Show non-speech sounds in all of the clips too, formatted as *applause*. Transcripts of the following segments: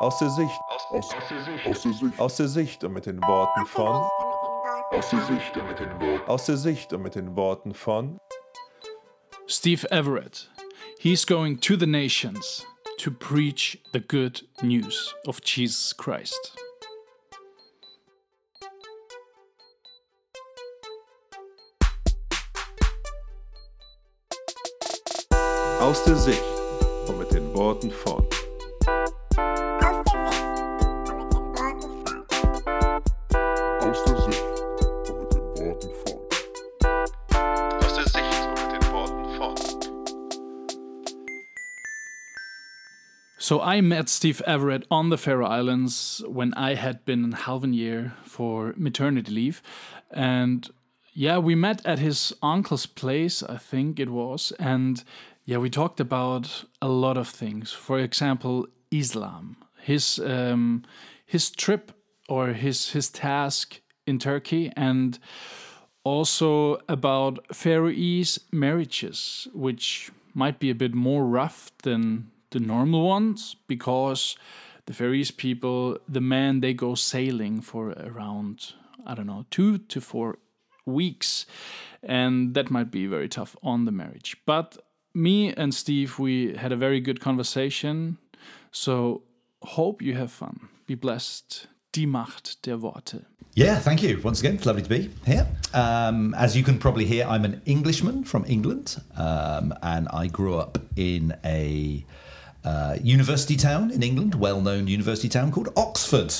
Aus der Sicht. Aus, aus, der Sicht. Aus der Sicht. Aus der Sicht und mit den Worten von. Aus der Sicht und mit den Worten. Aus der Sicht und mit den Worten von. Steve Everett. He's going to the nations to preach the good news of Jesus Christ. Aus der Sicht und mit den Worten von. So I met Steve Everett on the Faroe Islands when I had been in half year for maternity leave. And yeah, we met at his uncle's place, I think it was. And yeah, we talked about a lot of things. For example, Islam, his um, his trip or his his task in Turkey, and also about Faroese marriages, which might be a bit more rough than the normal ones because the Faroese people, the men, they go sailing for around, I don't know, two to four weeks. And that might be very tough on the marriage. But me and Steve, we had a very good conversation. So hope you have fun. Be blessed. Die Macht der Worte. Yeah, thank you once again. Lovely to be here. Um, as you can probably hear, I'm an Englishman from England, um, and I grew up in a uh, university town in England, well-known university town called Oxford.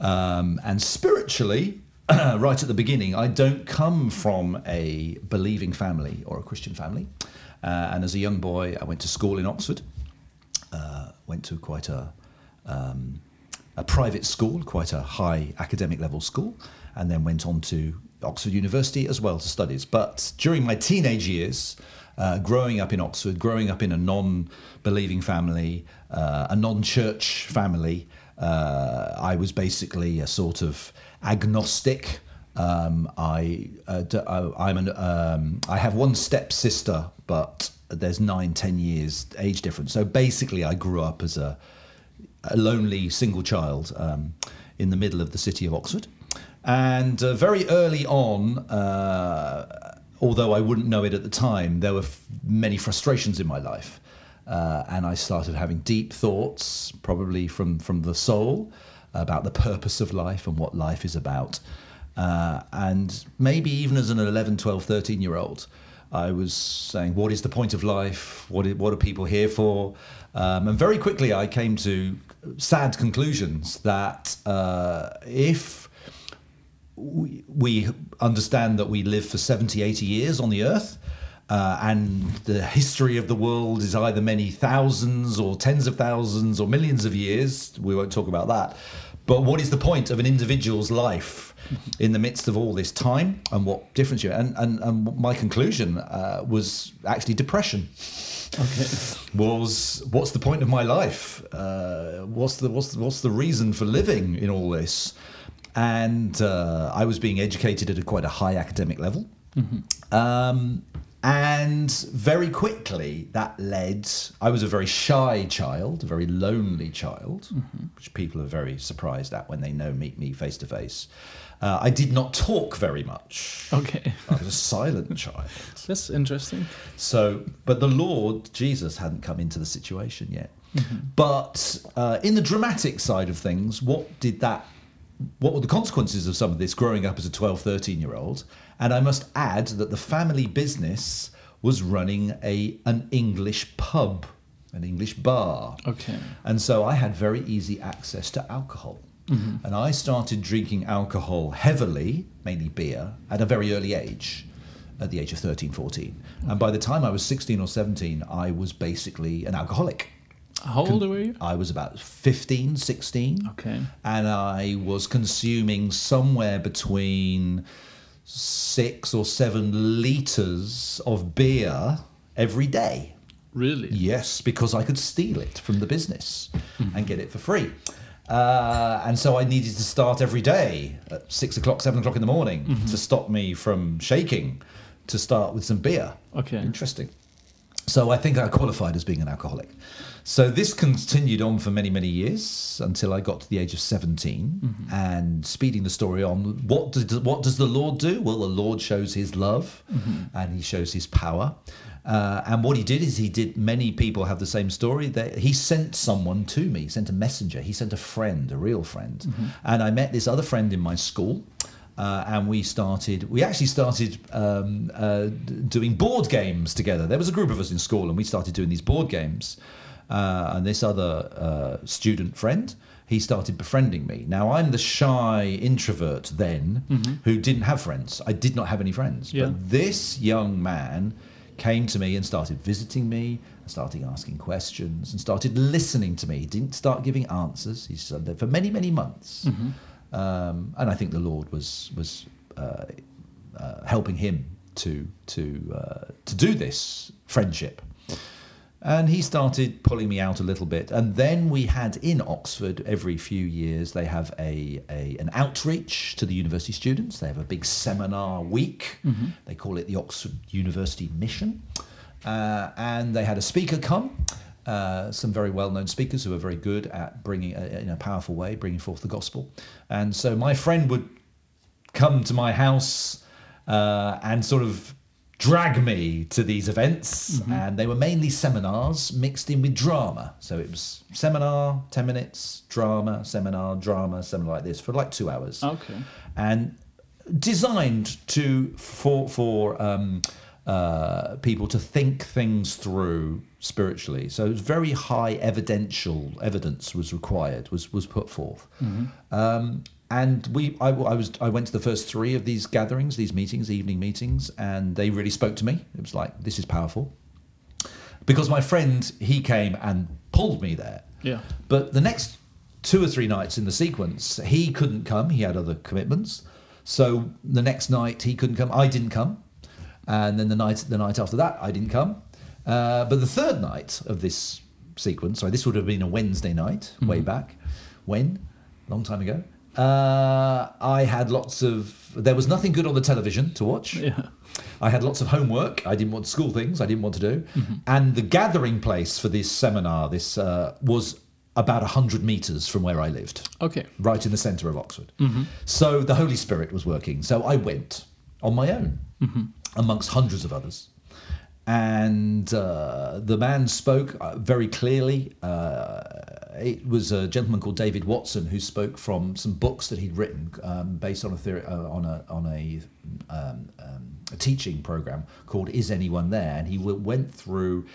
Um, and spiritually, *clears throat* right at the beginning, I don't come from a believing family or a Christian family. Uh, and as a young boy, I went to school in Oxford. Uh, went to quite a um, a private school, quite a high academic level school, and then went on to Oxford University as well to studies. But during my teenage years, uh, growing up in Oxford, growing up in a non believing family, uh, a non church family, uh, I was basically a sort of agnostic. Um, I, uh, d- I, am an, um, I have one step sister, but there's nine, ten years age difference. So basically, I grew up as a, a lonely single child um, in the middle of the city of Oxford. And uh, very early on, uh, although I wouldn't know it at the time, there were f- many frustrations in my life. Uh, and I started having deep thoughts, probably from, from the soul, about the purpose of life and what life is about. Uh, and maybe even as an 11, 12, 13 year old, I was saying, What is the point of life? What, is, what are people here for? Um, and very quickly, I came to sad conclusions that uh, if we, we understand that we live for 70, 80 years on the earth, uh, and the history of the world is either many thousands or tens of thousands or millions of years. We won't talk about that. But what is the point of an individual's life in the midst of all this time, and what difference you? And and, and my conclusion uh, was actually depression. Okay. Was what's the point of my life? Uh, what's the what's the, what's the reason for living in all this? And uh, I was being educated at a quite a high academic level. Um, and very quickly, that led. I was a very shy child, a very lonely child, which people are very surprised at when they know meet me face to face. Uh, I did not talk very much. Okay. I was a silent *laughs* child. That's interesting. So, but the Lord Jesus hadn't come into the situation yet. But uh, in the dramatic side of things, what did that? What were the consequences of some of this growing up as a 12, 13 year old? And I must add that the family business was running a an English pub, an English bar. Okay. And so I had very easy access to alcohol. Mm-hmm. And I started drinking alcohol heavily, mainly beer, at a very early age, at the age of 13, 14. And by the time I was 16 or 17, I was basically an alcoholic. How old were you? I was about 15, 16. Okay. And I was consuming somewhere between six or seven litres of beer every day. Really? Yes, because I could steal it from the business and get it for free. Uh, and so I needed to start every day at six o'clock, seven o'clock in the morning to stop me from shaking to start with some beer. Okay. Interesting. So I think I qualified as being an alcoholic. So this continued on for many, many years until I got to the age of 17. And speeding the story on, what does, what does the Lord do? Well, the Lord shows his love and he shows his power. Uh, and what he did is he did, many people have the same story. That he sent someone to me, he sent a messenger, he sent a friend, a real friend. And I met this other friend in my school. Uh, and we started. We actually started um, uh, doing board games together. There was a group of us in school, and we started doing these board games. Uh, and this other uh, student friend, he started befriending me. Now I'm the shy introvert then, who didn't have friends. I did not have any friends. Yeah. But this young man came to me and started visiting me, and started asking questions, and started listening to me. He didn't start giving answers. He stood there for many, many months. Um, and I think the Lord was was uh, uh, helping him to to uh, to do this friendship. And he started pulling me out a little bit. And then we had in Oxford every few years they have a, a an outreach to the university students. They have a big seminar week. They call it the Oxford University Mission. Uh, and they had a speaker come. Uh, some very well-known speakers who are very good at bringing, uh, in a powerful way, bringing forth the gospel. And so my friend would come to my house uh, and sort of drag me to these events. And they were mainly seminars mixed in with drama. So it was seminar, 10 minutes, drama, seminar, drama, something like this for like two hours. Okay. And designed to for for um, uh, people to think things through spiritually. So it was very high evidential evidence was required was was put forth. Um, and we, I, I was, I went to the first three of these gatherings, these meetings, evening meetings, and they really spoke to me. It was like, this is powerful, because my friend he came and pulled me there. Yeah. But the next two or three nights in the sequence, he couldn't come. He had other commitments. So the next night he couldn't come. I didn't come, and then the night the night after that I didn't come. Uh, but the third night of this sequence, sorry, this would have been a Wednesday night, way back when, long time ago. Uh, I had lots of. There was nothing good on the television to watch. Yeah. I had lots of homework. I didn't want school things. I didn't want to do. And the gathering place for this seminar, this uh, was about hundred meters from where I lived, Okay. right in the centre of Oxford. So the Holy Spirit was working. So I went on my own, amongst hundreds of others. And uh, the man spoke uh, very clearly. Uh, it was a gentleman called David Watson who spoke from some books that he'd written um, based on a theory, uh, on a on a, um, um, a teaching program called "Is Anyone There?" And he w- went through.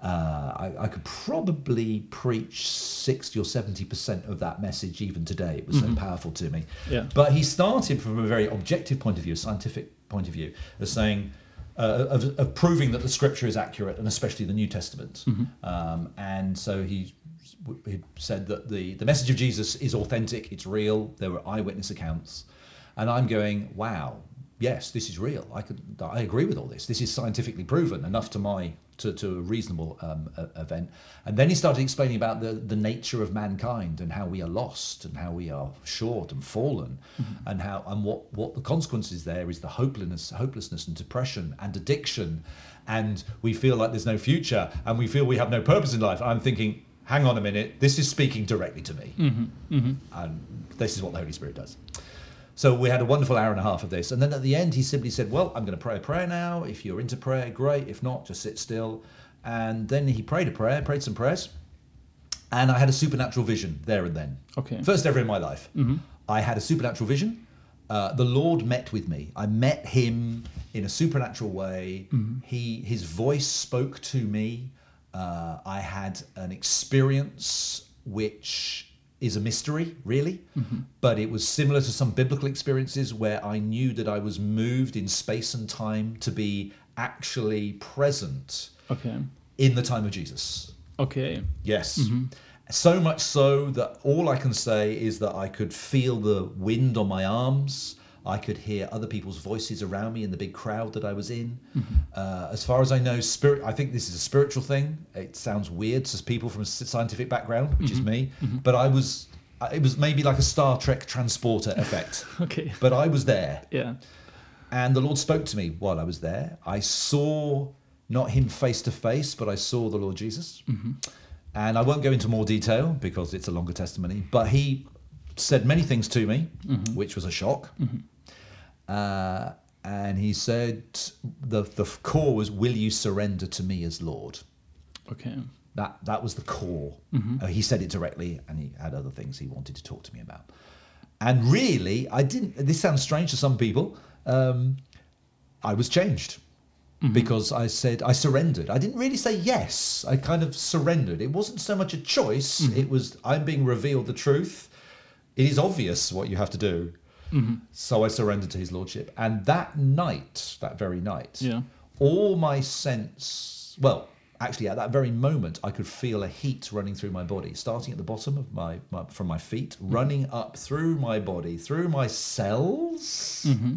Uh, I, I could probably preach sixty or seventy percent of that message even today. It was so powerful to me. Yeah. But he started from a very objective point of view, a scientific point of view, as saying, uh, of, of proving that the scripture is accurate, and especially the New Testament. Um, and so he, he said that the, the message of Jesus is authentic, it's real, there were eyewitness accounts. And I'm going, wow, yes, this is real. I could, I agree with all this. This is scientifically proven enough to my to, to a reasonable um, a- event. And then he started explaining about the, the nature of mankind and how we are lost and how we are short and fallen, mm-hmm. and how and what what the consequences there is the hopelessness hopelessness and depression and addiction, and we feel like there's no future and we feel we have no purpose in life. I'm thinking. Hang on a minute. This is speaking directly to me, mm-hmm. Mm-hmm. and this is what the Holy Spirit does. So we had a wonderful hour and a half of this. And then at the end, he simply said, Well, I'm going to pray a prayer now. If you're into prayer, great. If not, just sit still. And then he prayed a prayer, prayed some prayers. And I had a supernatural vision there and then. Okay. First ever in my life. I had a supernatural vision. Uh, the Lord met with me. I met him in a supernatural way. He, his voice spoke to me. Uh, I had an experience which is a mystery, really, mm-hmm. but it was similar to some biblical experiences where I knew that I was moved in space and time to be actually present Okay. in the time of Jesus. Okay. Yes. Mm-hmm. So much so that all I can say is that I could feel the wind on my arms. I could hear other people's voices around me in the big crowd that I was in. Mm-hmm. Uh, as far as I know, spirit. I think this is a spiritual thing. It sounds weird to people from a scientific background, which is mm-hmm. me. Mm-hmm. But I was. Uh, it was maybe like a Star Trek transporter effect. *laughs* Okay. but I was there. Yeah. And the Lord spoke to me while I was there. I saw not him face to face, but I saw the Lord Jesus. And I won't go into more detail because it's a longer testimony, but he said many things to me, which was a shock. Uh, and he said, the, the core was, Will you surrender to me as Lord? Okay. That, that was the core. Uh, he said it directly, and he had other things he wanted to talk to me about. And really, I didn't, this sounds strange to some people. Um, I was changed because I said I surrendered. I didn't really say yes. I kind of surrendered. It wasn't so much a choice. It was I'm being revealed the truth. It is obvious what you have to do. Mm-hmm. So I surrendered to his lordship. And that night, that very night, Yeah. all my sense, well, actually at that very moment, I could feel a heat running through my body, starting at the bottom of my, my from my feet, mm-hmm. running up through my body, through my cells. Mm-hmm.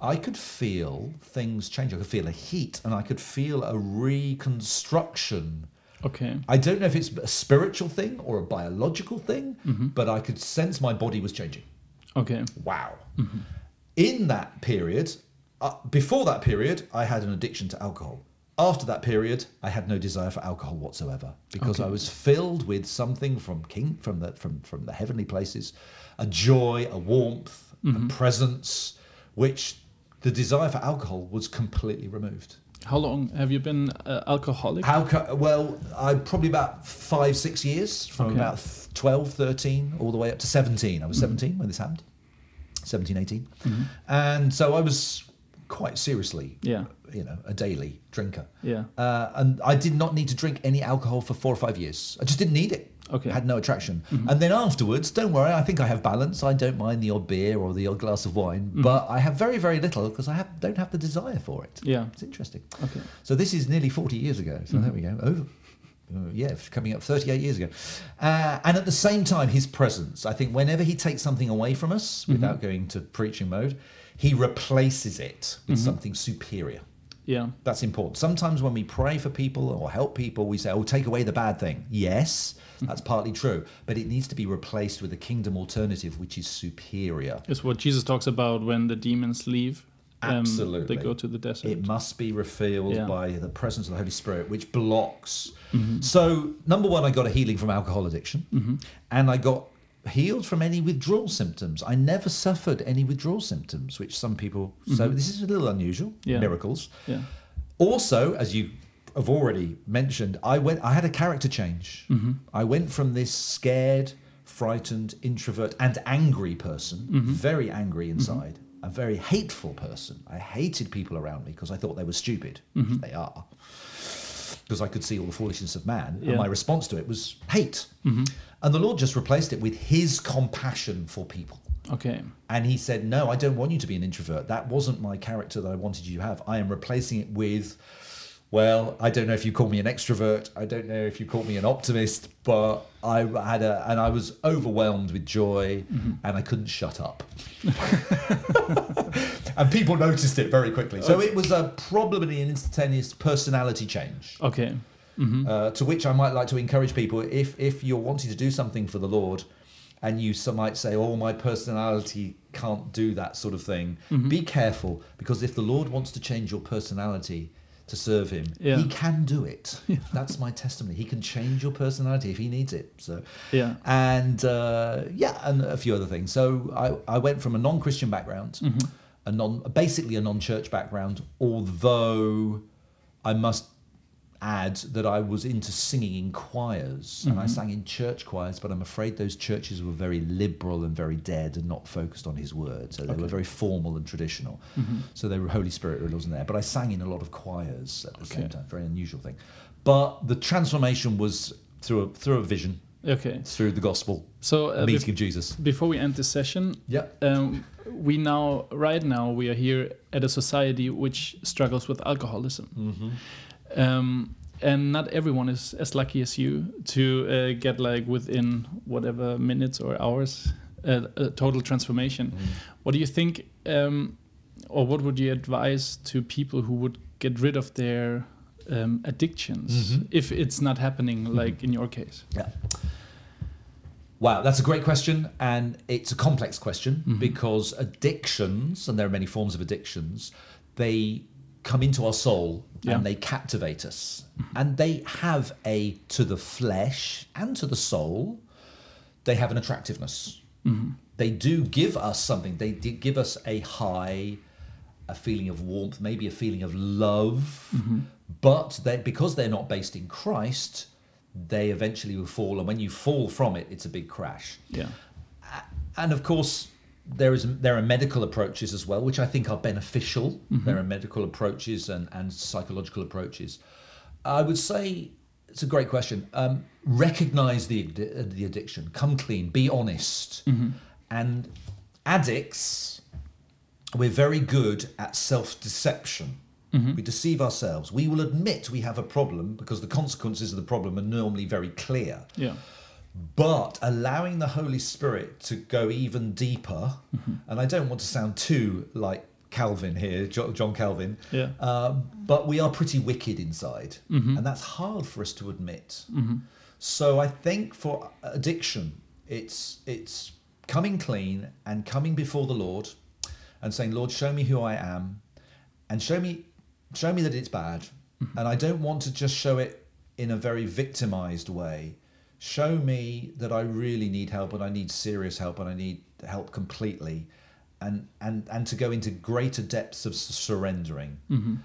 I could feel things change. I could feel a heat and I could feel a reconstruction. Okay. I don't know if it's a spiritual thing or a biological thing, but I could sense my body was changing. Okay. Wow. In that period, uh, before that period, I had an addiction to alcohol. After that period, I had no desire for alcohol whatsoever because I was filled with something from king from the from from the heavenly places, a joy, a warmth, a presence, which the desire for alcohol was completely removed. How long have you been uh, alcoholic? Alco- well, I probably about five, six years, from Okay. about th- 12, 13, all the way up to 17. I was 17 when this happened, 17, 18. And so I was quite seriously, Yeah. you know, a daily drinker. Yeah. Uh, and I did not need to drink any alcohol for four or five years. I just didn't need it. Okay. Had no attraction. And then afterwards, don't worry, I think I have balance. I don't mind the odd beer or the odd glass of wine, but I have very, very little because I have, don't have the desire for it. Yeah. It's interesting. Okay. So this is nearly 40 years ago. So there we go. Over. uh, yeah, coming up 38 years ago. Uh, and at the same time, his presence. I think whenever he takes something away from us without going to preaching mode, he replaces it with something superior. Yeah. That's important. Sometimes when we pray for people or help people, we say, oh, take away the bad thing. Yes, hmm. that's partly true. But it needs to be replaced with a kingdom alternative, which is superior. It's what Jesus talks about when the demons leave. um, Absolutely. They go to the desert. It must be refilled Yeah. by the presence of the Holy Spirit, which blocks. Mm-hmm. So, number one, I got a healing from alcohol addiction, mm-hmm. and I got healed from any withdrawal symptoms. I never suffered any withdrawal symptoms, which some people. So mm-hmm. this is a little unusual. Yeah. Miracles. yeah. Also, as you have already mentioned, I went. I had a character change. Mm-hmm. I went from this scared, frightened, introvert, and angry person, mm-hmm. very angry inside, a very hateful person. I hated people around me because I thought they were stupid. which They are. Because I could see all the foolishness of man, Yeah. and my response to it was hate. Mm-hmm. And the Lord just replaced it with His compassion for people. Okay. And he said, No, I don't want you to be an introvert. That wasn't my character that I wanted you to have. I am replacing it with, well, I don't know if you call me an extrovert. I don't know if you call me an optimist, but I had a, and I was overwhelmed with joy mm-hmm. and I couldn't shut up. *laughs* *laughs* and people noticed it very quickly. So it was a probably an instantaneous personality change. Okay. Uh, to which I might like to encourage people if if you're wanting to do something for the Lord, and you might say, "Oh, my personality can't do that sort of thing," be careful because if the Lord wants to change your personality to serve Him, Yeah. He can do it. *laughs* That's my testimony. He can change your personality if He needs it. So Yeah. and uh, yeah, and a few other things. So I, I went from a non-Christian background, a non, basically a non-church background. Although I must add that I was into singing in choirs, and I sang in church choirs. But I'm afraid those churches were very liberal and very dead, and not focused on His word. So they were very formal and traditional. So they were Holy Spirit really wasn't there. But I sang in a lot of choirs at the same time. Very unusual thing. But the transformation was through a, through a vision Okay. through the gospel So uh, meeting bef- of Jesus. before we end this session, Yeah. um, we now, right now, we are here at a society which struggles with alcoholism. Um, and not everyone is as lucky as you to uh, get like within whatever minutes or hours uh, a total transformation. What do you think, um, or what would you advise to people who would get rid of their um, addictions Mhm. if it's not happening like in your case? Yeah. Wow, that's a great question, and it's a complex question mm-hmm. because addictions, and there are many forms of addictions, they come into our soul Yeah. and they captivate us. Mm-hmm. And they have a, to the flesh and to the soul, they have an attractiveness. Mm-hmm. They do give us something. They give us a high, a feeling of warmth, maybe a feeling of love. But they, because they're not based in Christ, they eventually will fall. And when you fall from it, it's a big crash. Yeah. And of course, there is there are medical approaches as well, which I think are beneficial. There are medical approaches and, and psychological approaches. I would say it's a great question. Um, recognize the the addiction, come clean, be honest, and addicts. We're very good at self deception. Mm-hmm. We deceive ourselves. We will admit we have a problem because the consequences of the problem are normally very clear Yeah. but allowing the Holy Spirit to go even deeper, mm-hmm. and I don't want to sound too like Calvin here, John Calvin, Yeah. uh, but we are pretty wicked inside, mm-hmm. and that's hard for us to admit. So I think for addiction, it's it's coming clean and coming before the Lord, and saying, Lord, show me who I am, and show me show me that it's bad, mm-hmm. and I don't want to just show it in a very victimized way. Show me that I really need help, and I need serious help, and I need help completely, and and and to go into greater depths of surrendering, mm-hmm.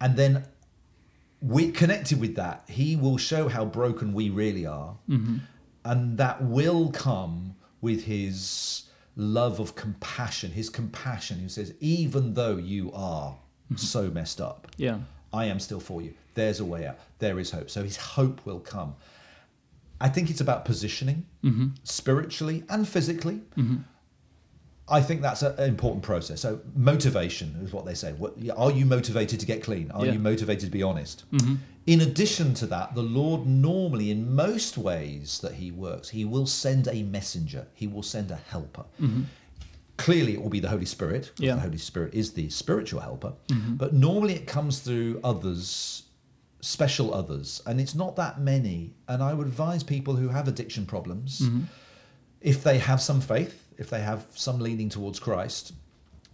and then we connected with that he will show how broken we really are mm-hmm. and that will come with his love of compassion his compassion who says even though you are Mm-hmm. so messed up Yeah. i am still for you there's a way out there is hope so his hope will come i think it's about positioning mm-hmm. spiritually and physically mm-hmm. I think that's an important process. So motivation is what they say. What, are you motivated to get clean? Are Yeah. you motivated to be honest? In addition to that, the Lord normally, in most ways that He works, He will send a messenger. He will send a helper. Clearly, it will be the Holy Spirit. Yeah. The Holy Spirit is the spiritual helper. Mm-hmm. But normally, it comes through others, special others, and it's not that many. And I would advise people who have addiction problems mm-hmm. if they have some faith, if they have some leaning towards Christ,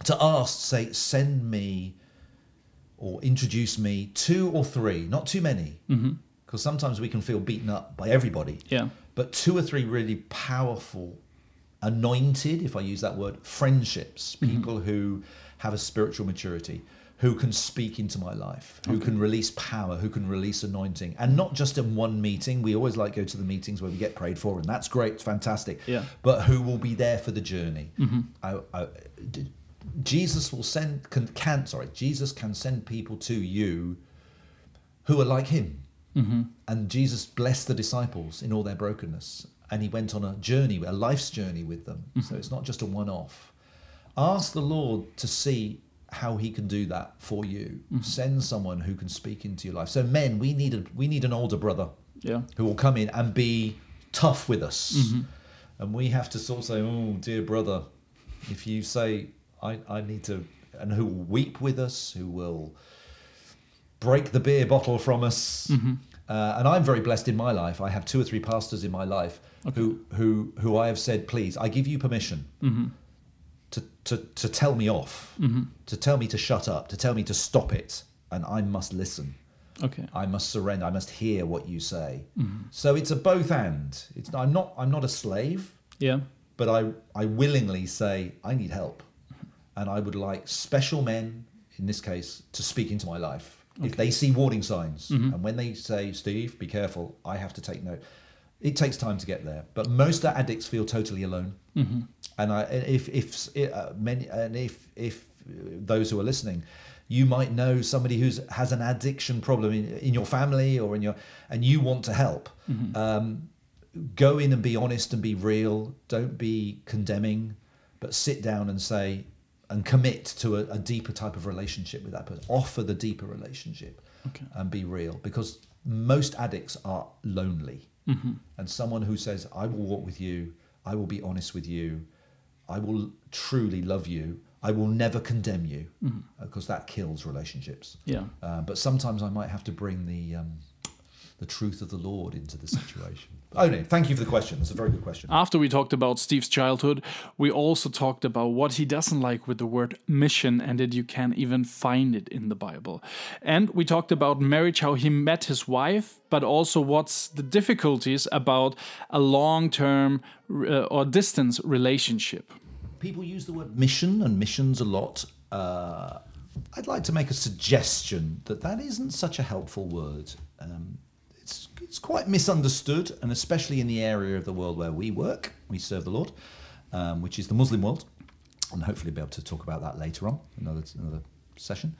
to ask, say, send me or introduce me two or three, not too many, mm-hmm. because sometimes we can feel beaten up by everybody. Yeah. But two or three really powerful, anointed, if I use that word, friendships, mm-hmm. people who have a spiritual maturity, who can speak into my life, who can release power, who can release anointing. And not just in one meeting. We always like go to the meetings where we get prayed for, and that's great, it's fantastic. Yeah. But who will be there for the journey? Mm-hmm. I, I, d- Jesus will send, can, can, sorry, Jesus can send people to you who are like him. Mm-hmm. And Jesus blessed the disciples in all their brokenness. And he went on a journey, a life's journey with them. Mm-hmm. So it's not just a one off. Ask the Lord to see how he can do that for you. Mm-hmm. Send someone who can speak into your life. So men, we need a, we need an older brother Yeah. who will come in and be tough with us. Mm-hmm. And we have to sort of say, oh, dear brother, if you say, I, I need to, and who will weep with us, who will break the beer bottle from us. Uh, and I'm very blessed in my life. I have two or three pastors in my life who, who, who I have said, please, I give you permission mm-hmm. to, to, to tell me off, mm-hmm. to tell me to shut up, to tell me to stop it. And I must listen. Okay. I must surrender. I must hear what you say. Mm-hmm. So it's a both and. It's I'm not I'm not a slave, Yeah. but I I willingly say I need help, and I would like special men in this case to speak into my life if they see warning signs, and when they say Steve, be careful, I have to take note. It takes time to get there, but most addicts feel totally alone. And I, if if uh, many and if if those who are listening, you might know somebody who's has an addiction problem in, in your family or in your and you want to help. Um, go in and be honest and be real. Don't be condemning, but sit down and say and commit to a, a deeper type of relationship with that person. Offer the deeper relationship Okay. and be real because most addicts are lonely. And someone who says, I will walk with you, I will be honest with you, I will truly love you, I will never condemn you, because that kills relationships. Yeah. Uh, but sometimes I might have to bring the, um, the truth of the Lord into the situation. Oh no, thank you for the question. That's a very good question. After we talked about Steve's childhood, we also talked about what he doesn't like with the word mission and that you can't even find it in the Bible. And we talked about marriage, how he met his wife, but also what's the difficulties about a long term uh, or distance relationship. People use the word mission and missions a lot. Uh, I'd like to make a suggestion that that isn't such a helpful word. Um, it's, quite misunderstood, and especially in the area of the world where we work, we serve the Lord, um, which is the Muslim world, and hopefully be able to talk about that later on, another another session.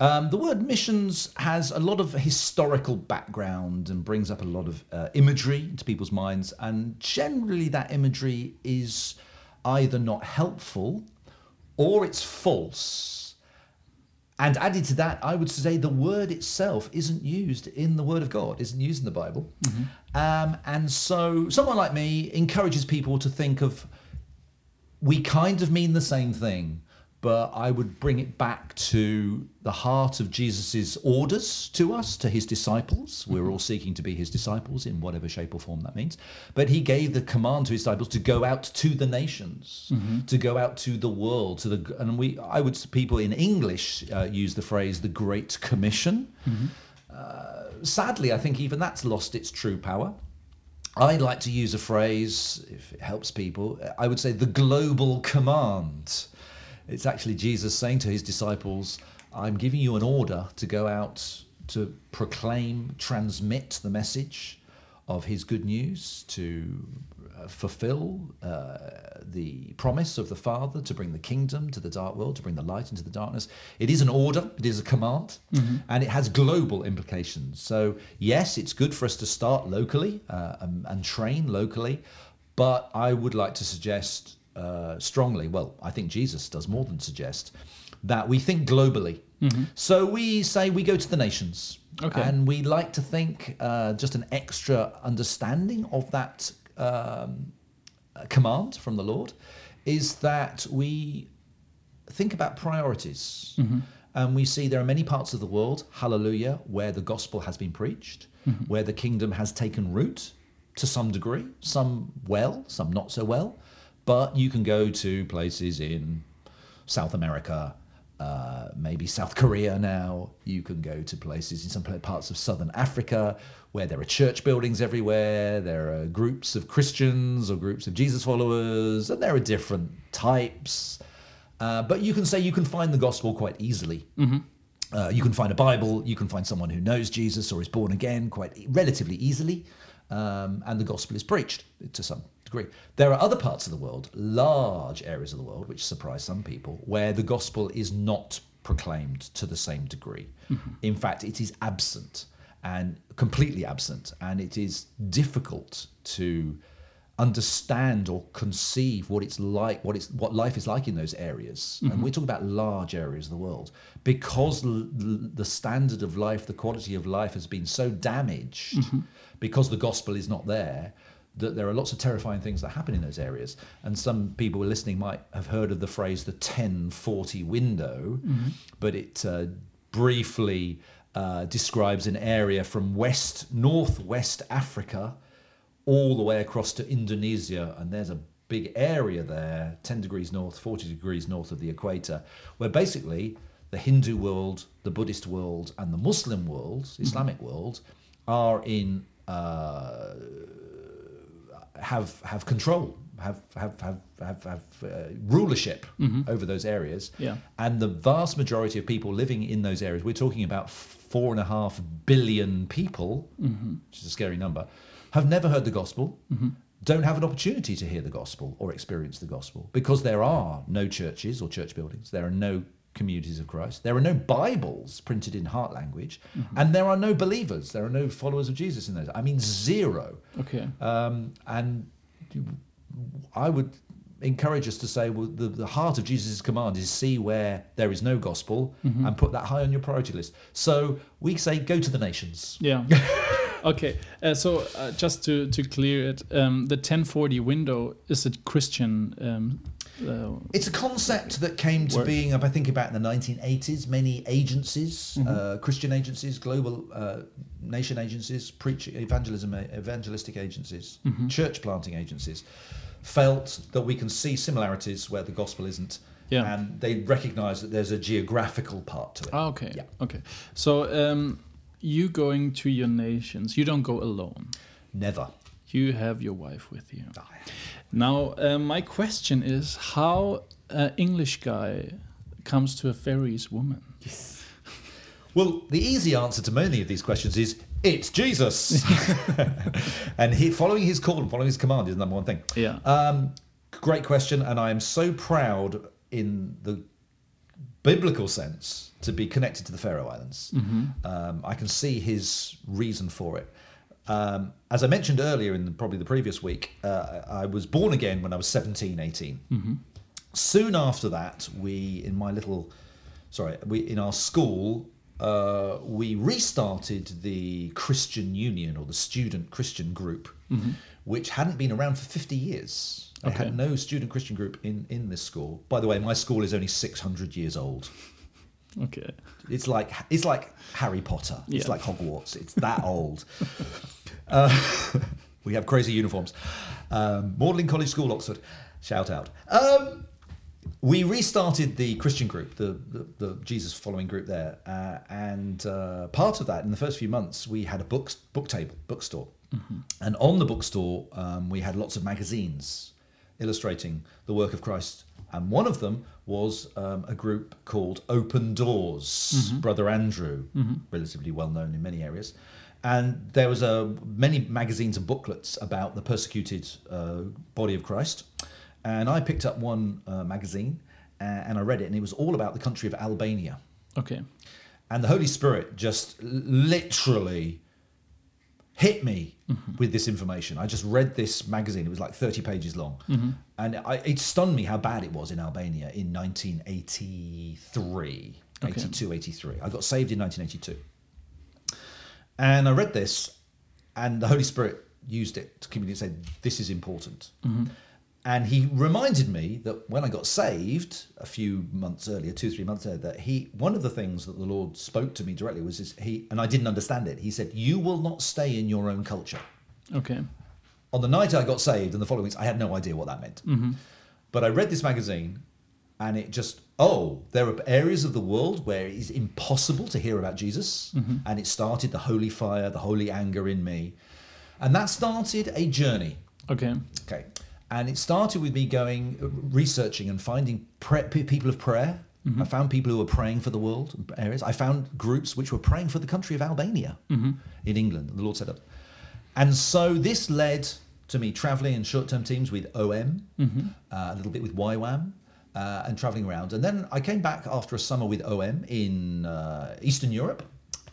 Um, the word missions has a lot of historical background and brings up a lot of uh, imagery into people's minds, and generally that imagery is either not helpful or it's false. And added to that, I would say the word itself isn't used in the Word of God, isn't used in the Bible. Um, and so someone like me encourages people to think of we kind of mean the same thing, but I would bring it back to the heart of Jesus' orders to us, to his disciples. We're all seeking to be his disciples in whatever shape or form that means. But he gave the command to his disciples to go out to the nations, to go out to the world, to the and we I would people in English uh, use the phrase the Great Commission. Uh, sadly, I think even that's lost its true power. I like to use a phrase, if it helps people, I would say the global command. It's actually Jesus saying to his disciples, I'm giving you an order to go out to proclaim, transmit the message of his good news, to uh, fulfill uh, the promise of the Father to bring the kingdom to the dark world, to bring the light into the darkness. It is an order, it is a command, and it has global implications. So, yes, it's good for us to start locally uh, and, and train locally, but I would like to suggest uh, strongly, well, I think Jesus does more than suggest, that we think globally. So we say we go to the nations. Okay. And we like to think uh, just an extra understanding of that um, command from the Lord is that we think about priorities. And we see there are many parts of the world, hallelujah, where the gospel has been preached, where the kingdom has taken root to some degree, some well, some not so well. But you can go to places in South America, uh, maybe South Korea now. You can go to places in some parts of Southern Africa where there are church buildings everywhere. There are groups of Christians or groups of Jesus followers, and there are different types. Uh, but you can say you can find the gospel quite easily. Uh, you can find a Bible, you can find someone who knows Jesus or is born again quite relatively easily, um, and the gospel is preached to some degree. There are other parts of the world, large areas of the world, which surprise some people, where the gospel is not proclaimed to the same degree. Mm-hmm. In fact, it is absent and completely absent, and it is difficult to understand or conceive what it's like, what it's what life is like in those areas. And mm-hmm. we're talking about large areas of the world because l- l- the standard of life, the quality of life has been so damaged mm-hmm. because the gospel is not there. That there are lots of terrifying things that happen in those areas, and some people who are listening might have heard of the phrase the 1040 window, but it uh, briefly uh, describes an area from west northwest Africa all the way across to Indonesia, and there's a big area there, 10 degrees north, 40 degrees north of the equator, where basically the Hindu world, the Buddhist world, and the Muslim world, Islamic world, are in uh, have have control, have have have have, have uh, rulership mm-hmm. over those areas. Yeah. And the vast majority of people living in those areas, we're talking about four and a half billion people, mm-hmm. which is a scary number, have never heard the gospel, mm-hmm. don't have an opportunity to hear the gospel or experience the gospel because there are no churches or church buildings, there are no communities of Christ, there are no Bibles printed in heart language, and there are no believers, there are no followers of Jesus in those. I mean, zero. Okay. Um, and I would encourage us to say, well, the, the heart of Jesus' command is see where there is no gospel and put that high on your priority list. So we say, go to the nations. Yeah. *laughs* Okay, uh, so uh, just to, to clear it, um, the 1040 window is a Christian. Um, uh, It's a concept that came to Word. being, I think, about in the 1980s. Many agencies, uh, Christian agencies, global uh, nation agencies, preach evangelism, evangelistic agencies, church planting agencies, felt that we can see similarities where the gospel isn't, Yeah. and they recognise that there's a geographical part to it. ah, okay, Yeah. okay. So um, you going to your nations, you don't go alone. Never. You have your wife with you. Now, uh, my question is how an English guy comes to a Faroese woman. Yes. Well, the easy answer to many of these questions is it's Jesus. *laughs* *laughs* and he, following his call and following his command is the number one thing. Yeah. Um, great question. And I am so proud in the biblical sense to be connected to the Faroe Islands. Um, I can see his reason for it. Um, as I mentioned earlier in the, probably the previous week, uh, I was born again when I was 17, 18. Soon after that, we, in my little, sorry, we in our school, uh, we restarted the Christian Union or the Student Christian Group, which hadn't been around for 50 years. They Okay. had no student Christian group in, in this school. By the way, my school is only 600 years old. Okay. It's like it's like Harry Potter. It's like Hogwarts. It's that *laughs* old. Uh, *laughs* we have crazy uniforms. Um, Magdalen College School, Oxford. Shout out. Um, we restarted the Christian group, the, the, the Jesus following group there, uh, and uh, part of that in the first few months we had a book book table, bookstore, and on the bookstore um, we had lots of magazines illustrating the work of Christ, and one of them was um, a group called Open Doors. Brother Andrew, relatively well known in many areas. And there was a many magazines and booklets about the persecuted uh, body of Christ, and I picked up one uh, magazine uh, and I read it, and it was all about the country of Albania. Okay. And the Holy Spirit just literally hit me with this information. I just read this magazine. It was like 30 pages long. Mm-hmm. And I, it stunned me how bad it was in Albania in 1983, Okay. 82, 83. I got saved in 1982. And I read this, and the Holy Spirit used it to communicate, say, this is important. Mm-hmm. And he reminded me that when I got saved a few months earlier, two, three months earlier, that he one of the things that the Lord spoke to me directly was this, he and I didn't understand it. He said, You will not stay in your own culture. Okay. On the night I got saved and the following weeks, I had no idea what that meant. Mm-hmm. But I read this magazine and it just, oh, there are areas of the world where it is impossible to hear about Jesus. Mm-hmm. And it started the holy fire, the holy anger in me. And that started a journey. Okay. Okay. And it started with me going, uh, researching and finding pre- people of prayer. I found people who were praying for the world areas. I found groups which were praying for the country of Albania in England. The Lord set up. And so this led to me traveling in short term teams with OM, uh, a little bit with YWAM, uh, and traveling around. And then I came back after a summer with OM in uh, Eastern Europe.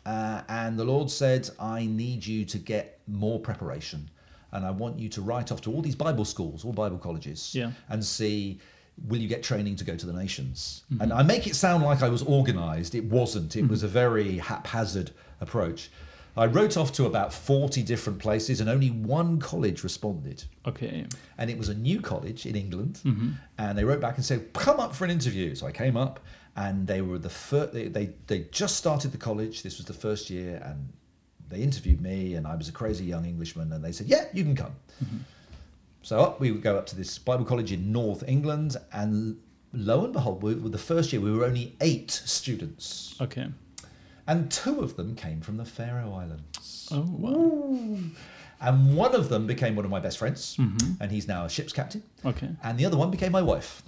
Uh, and the Lord said, I need you to get more preparation. And I want you to write off to all these Bible schools, all Bible colleges, Yeah. and see will you get training to go to the nations? Mm-hmm. And I make it sound like I was organized. It wasn't, it mm-hmm. was a very haphazard approach. I wrote off to about 40 different places, and only one college responded Okay. and it was a new college in England, mm-hmm. and they wrote back and said, "Come up for an interview." So I came up, and they were the first. They, they they just started the college. This was the first year, and they interviewed me, and I was a crazy young Englishman, and they said, "Yeah, you can come." Mm-hmm. So up we would go up to this Bible college in North England, and lo and behold, we, the first year we were only eight students, Okay. and two of them came from the Faroe Islands. Oh wow. And one of them became one of my best friends, mm-hmm. and he's now a ship's captain. Okay. And the other one became my wife.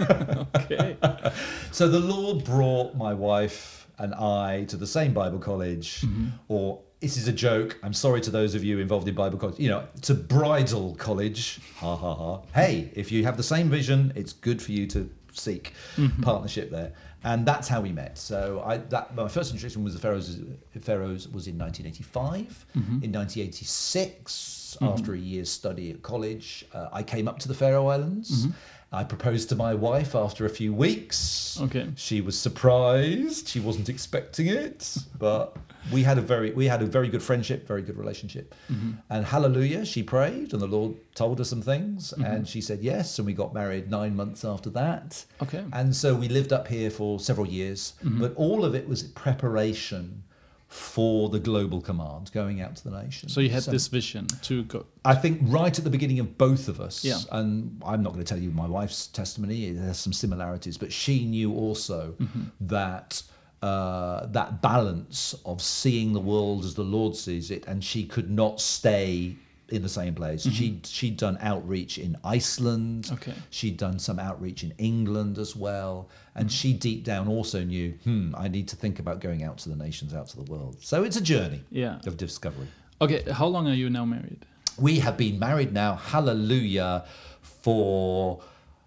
*laughs* Okay. *laughs* so the Lord brought my wife and I to the same Bible college, mm-hmm. or this is a joke. I'm sorry to those of you involved in Bible college, you know, to bridal college. Ha ha ha. Hey, if you have the same vision, it's good for you to seek mm-hmm. partnership there. And that's how we met. So I that my first introduction was the Faroes. Faroes was in 1985. Mm-hmm. In 1986, after a year's study at college, uh, I came up to the Faroe Islands. I proposed to my wife after a few weeks. Okay. She was surprised. She wasn't expecting it, but we had a very we had a very good friendship, very good relationship. Mm-hmm. And hallelujah, she prayed, and the Lord told her some things, mm-hmm. and she said yes, and we got married nine months after that. Okay. And so we lived up here for several years, mm-hmm. but all of it was preparation for the global command going out to the nations. So you had this vision to go. I think right at the beginning of both of us, Yeah. and I'm not going to tell you my wife's testimony. There's some similarities, but she knew also Mm-hmm. that uh, that balance of seeing the world as the Lord sees it, and she could not stay in the same place. She she'd done outreach in Iceland. Mm-hmm. Okay. She'd done some outreach in England as well, and she deep down also knew, hmm, I need to think about going out to the nations, out to the world. So it's a journey Yeah. of discovery. Okay. How long are you now married? We have been married now, hallelujah, for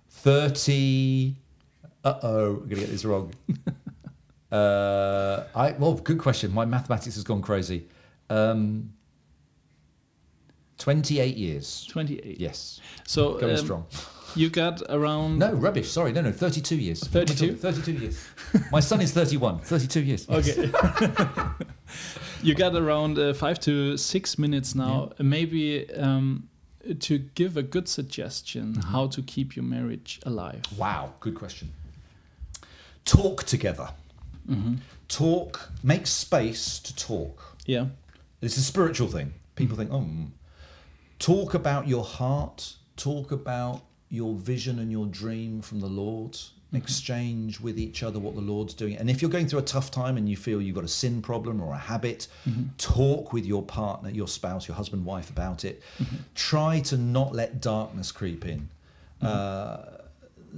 30. Uh oh, I'm going to get this wrong. *laughs* uh, I Well, good question. My mathematics has gone crazy. Um, 28 years. 28. Yes, So going um, strong. you got around. No, rubbish. Sorry, no, no, 32 years. 32? 32 years. My son is 31. 32 years. Okay. *laughs* you got around uh, five to six minutes now. Maybe um, to give a good suggestion Mm-hmm. how to keep your marriage alive. Wow, good question. Talk together. Talk, make space to talk. Yeah. It's a spiritual thing. People think, oh, mm. Talk about your heart, talk about your vision and your dream from the Lord, mm-hmm. exchange with each other what the Lord's doing. And if you're going through a tough time and you feel you've got a sin problem or a habit, mm-hmm. talk with your partner, your spouse, your husband, wife about it. Mm-hmm. Try to not let darkness creep in. Uh,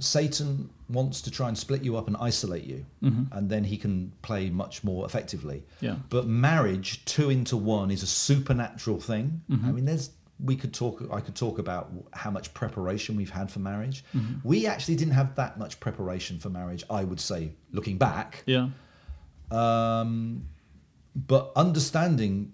Satan wants to try and split you up and isolate you, and then he can play much more effectively. Yeah. But marriage, two into one, is a supernatural thing. I mean, there's we could talk. I could talk about how much preparation we've had for marriage. Mm-hmm. We actually didn't have that much preparation for marriage. I would say, looking back, Yeah. um, but understanding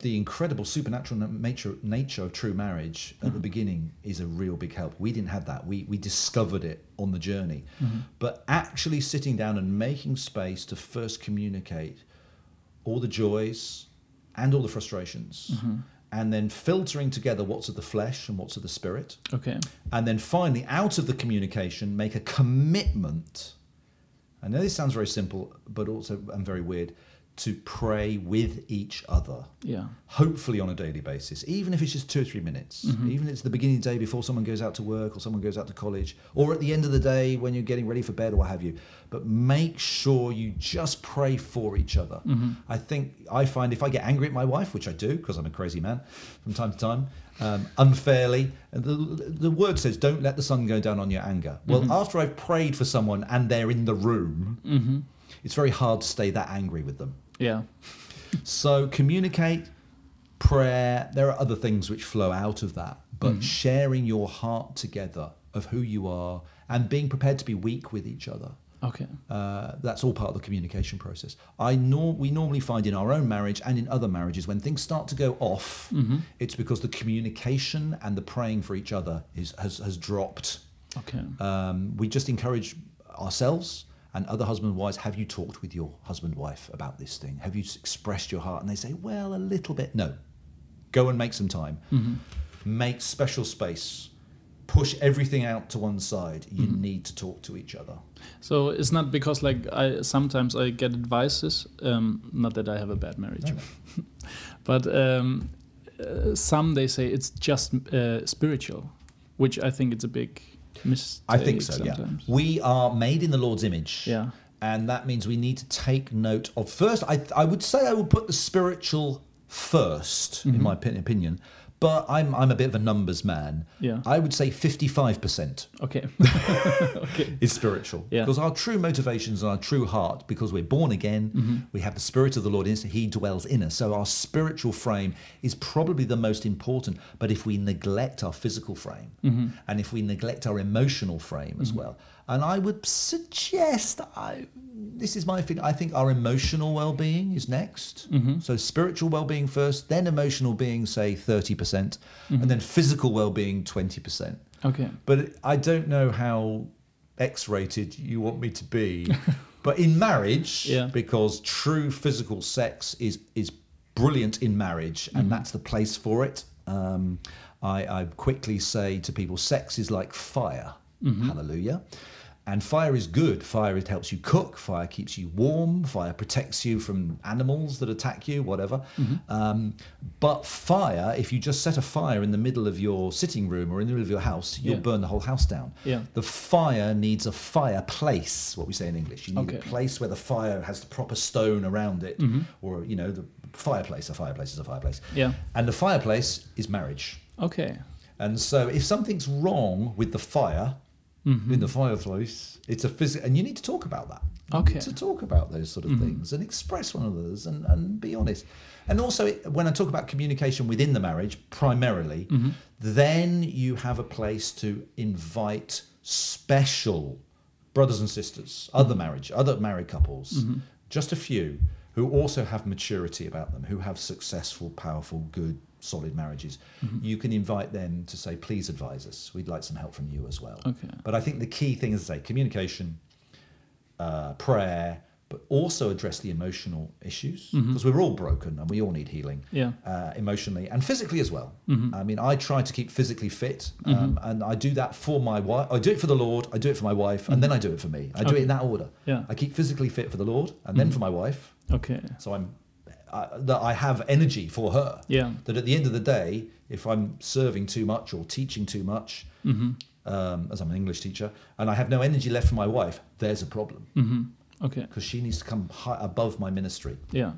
the incredible supernatural nature nature of true marriage at the mm-hmm. beginning is a real big help. We didn't have that. We we discovered it on the journey. Mm-hmm. But actually sitting down and making space to first communicate all the joys and all the frustrations and then filtering together what's of the flesh and what's of the spirit Okay. and then finally out of the communication make a commitment i know this sounds very simple but also and very weird to pray with each other. Yeah. hopefully on a daily basis even if it's just two or three minutes mm-hmm. even if it's the beginning of the day before someone goes out to work or someone goes out to college or at the end of the day when you're getting ready for bed or what have you. But make sure you just pray for each other. Mm-hmm. I think i find if i get angry at my wife which i do because i'm a crazy man from time to time um, unfairly and the, the word says don't let the sun go down on your anger. Well mm-hmm. after i've prayed for someone and they're in the room it's very hard to stay that angry with them Yeah. so communicate, prayer. There are other things which flow out of that, but sharing your heart together of who you are and being prepared to be weak with each other. Okay. Uh, that's all part of the communication process. I nor- we normally find in our own marriage and in other marriages when things start to go off, it's because the communication and the praying for each other is has, has dropped. Okay. Um, we just encourage ourselves and other husband and wives have you talked with your husband wife about this thing? Have you expressed your heart? And they say well a little bit. No. Go and make some time. Make special space. Push everything out to one side. You need to talk to each other. So it's not because like I sometimes I get advices. Um, not that I have a bad marriage, *laughs* but um, uh, some they say it's just uh, spiritual, which I think it's a big mistake. i think so Sometimes. yeah we are made in the lord's image Yeah. and that means we need to take note of first i, I would say i would put the spiritual 1st in mm-hmm. my opinion but I'm, I'm a bit of a numbers man Yeah. i would say 55% Okay. *laughs* okay. is spiritual. Yeah. Because our true motivations and our true heart, because we're born again, Mm-hmm. we have the Spirit of the Lord in us, He dwells in us. So our spiritual frame is probably the most important. But if we neglect our physical frame Mm-hmm. and if we neglect our emotional frame as well, and I would suggest, I, this is my feeling, I think our emotional well being is next. Mm-hmm. So spiritual well being first, then emotional being, say, 30%, Mm-hmm. and then physical well being, 20%. Okay. But I don't know how X-rated you want me to be *laughs* But in marriage, Yeah. because true physical sex is is brilliant in marriage, and that's the place for it. Um, I, I quickly say to people, sex is like fire. Hallelujah. And fire is good. Fire it helps you cook. Fire keeps you warm. Fire protects you from animals that attack you, whatever. Um, but fire, if you just set a fire in the middle of your sitting room or in the middle of your house, you'll Yeah. burn the whole house down. Yeah. The fire needs a fireplace, what we say in English. You need a Okay. place where the fire has the proper stone around it, Mm-hmm. or you know, the fireplace. A fireplace is a fireplace. Yeah. And the fireplace is marriage. Okay. And so, if something's wrong with the fire Mm-hmm. in the fireplace, it's a physical, and you need to talk about that. Okay. to talk about those sort of mm-hmm. things and express one of those and, and be honest. And also, it- when I talk about communication within the marriage, primarily, mm-hmm. then you have a place to invite special brothers and sisters, other mm-hmm. marriage, other married couples, just a few who also have maturity about them, who have successful, powerful, good, solid marriages. You can invite them to say, please advise us. We'd like some help from you as well. Okay. But I think the key thing is to say communication, uh, prayer, but also address the emotional issues because we're all broken and we all need healing Yeah. uh, emotionally and physically as well. I mean, I try to keep physically fit um, and I do that for my wife. I do it for the Lord, I do it for my wife, and then I do it for me. I do it in that order. Yeah. I keep physically fit for the Lord and then for my wife. Okay. So I'm uh, that I have energy for her. Yeah. That at the end of the day, if I'm serving too much or teaching too much, Mm-hmm. um, as I'm an English teacher, and I have no energy left for my wife, there's a problem Mm-hmm. Okay. because she needs to come high above my ministry. Yeah.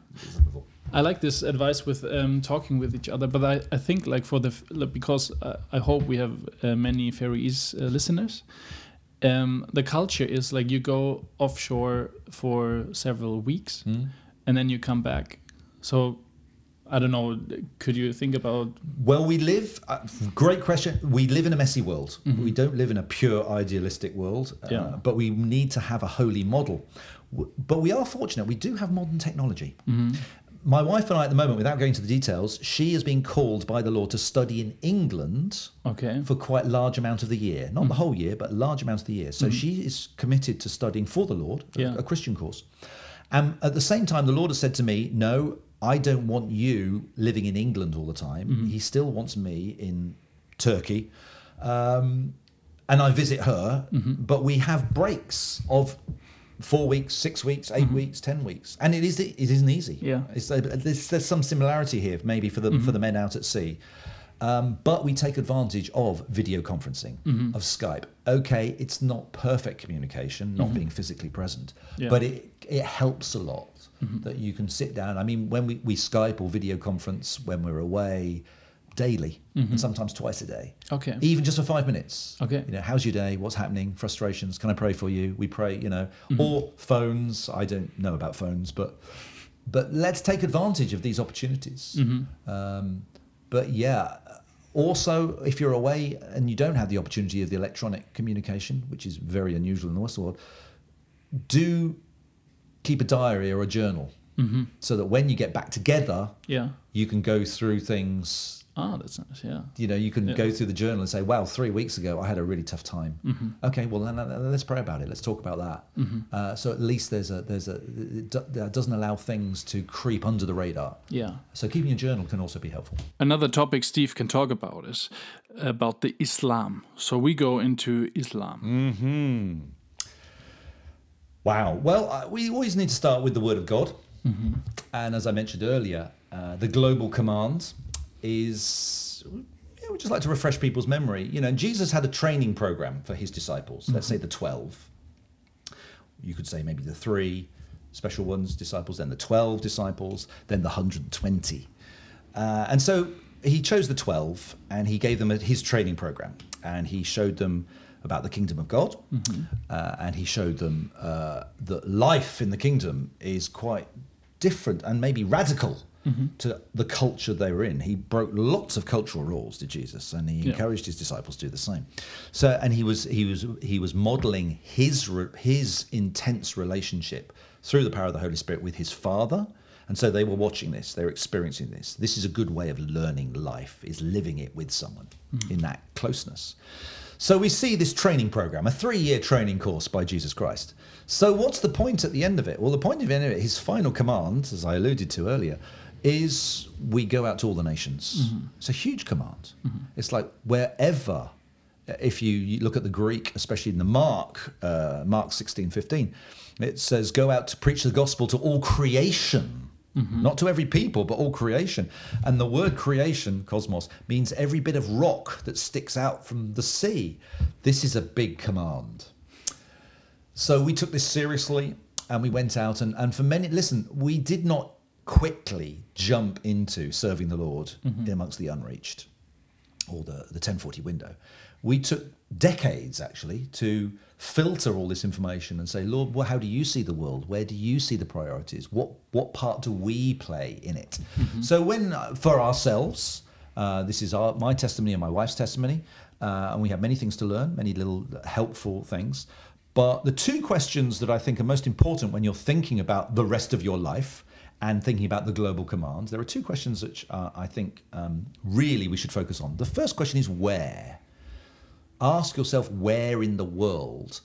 I like this advice with um, talking with each other, but I, I think like for the because uh, I hope we have uh, many Faroese uh, listeners. Um, the culture is like you go offshore for several weeks, and then you come back. So I don't know. Could you think about? Well, we live. Uh, great question. We live in a messy world. We don't live in a pure idealistic world. uh, Yeah. but we need to have a holy model. But we are fortunate. We do have modern technology. My wife and I, at the moment, without going into the details, she has been called by the Lord to study in England Okay. for quite a large amount of the year. Not the whole year, but a large amount of the year. So she is committed to studying for the Lord, a- Yeah. a Christian course. And at the same time, the Lord has said to me, No, I don't want you living in England all the time. Mm-hmm. He still wants me in Turkey. Um, and I visit her, mm-hmm. but we have breaks of four weeks, six weeks, 8 mm-hmm. weeks, ten weeks, and it is it isn't easy. Yeah. it's, uh, there's, there's some similarity here, maybe for the for the men out at sea. Um, but we take advantage of video conferencing, of Skype. Okay, it's not perfect communication, not being physically present, Yeah. but it, it helps a lot Mm-hmm. that you can sit down. I mean, when we, we Skype or video conference when we're away daily, and mm-hmm. sometimes twice a day, Okay. even just for five minutes. Okay. You know, how's your day? What's happening? Frustrations? Can I pray for you? We pray, you know, mm-hmm. or phones. I don't know about phones, but but let's take advantage of these opportunities. Um, but yeah, also if you're away and you don't have the opportunity of the electronic communication, which is very unusual in the Western world, do keep a diary or a journal so that when you get back together, Yeah. you can go through things Ah, that's nice. Yeah. you know, you can Yeah. go through the journal and say, "Wow, three weeks ago I had a really tough time." Mm-hmm. Okay, well then let's pray about it. Let's talk about that. Uh, so at least there's a there's a that doesn't allow things to creep under the radar. Yeah. So keeping a journal can also be helpful. Another topic Steve can talk about is about the Islam. So we go into Islam. Wow. Well, uh, we always need to start with the Word of God, and as I mentioned earlier, uh, the global command is. We just like to refresh people's memory. You know, Jesus had a training program for his disciples. Let's say the twelve. You could say maybe the three special ones disciples, then the twelve disciples, then the hundred and twenty. Uh, and so he chose the 12 and he gave them a, his training program and he showed them about the kingdom of God uh, and he showed them uh, that life in the kingdom is quite different and maybe radical to the culture they were in. He broke lots of cultural rules, did Jesus, and he Yeah. encouraged his disciples to do the same. So, and he was he was he was modeling his his intense relationship through the power of the Holy Spirit with his Father And so they were watching this, they were experiencing this. This is a good way of learning life, is living it with someone in that closeness. So we see this training program, a three year training course by Jesus Christ. So what's the point at the end of it? Well, the point of the end of it, his final command, as I alluded to earlier, is we go out to all the nations. It's a huge command. It's like wherever, if you, you look at the Greek, especially in the Mark, uh, Mark 16, 15, it says, go out to preach the gospel to all creation. Mm-hmm. Not to every people, but all creation. And the word creation, cosmos, means every bit of rock that sticks out from the sea. This is a big command. So we took this seriously and we went out and, and for many listen, we did not quickly jump into serving the Lord mm-hmm. amongst the unreached or the, the 1040 window. We took decades actually to filter all this information and say, Lord, well, how do you see the world? Where do you see the priorities? What what part do we play in it? So when uh, for ourselves, uh, this is our my testimony and my wife's testimony, uh, and we have many things to learn, many little helpful things. But the two questions that I think are most important when you're thinking about the rest of your life and thinking about the global commands, there are two questions which uh, I think um, really we should focus on. The first question is where. Ask yourself where in the world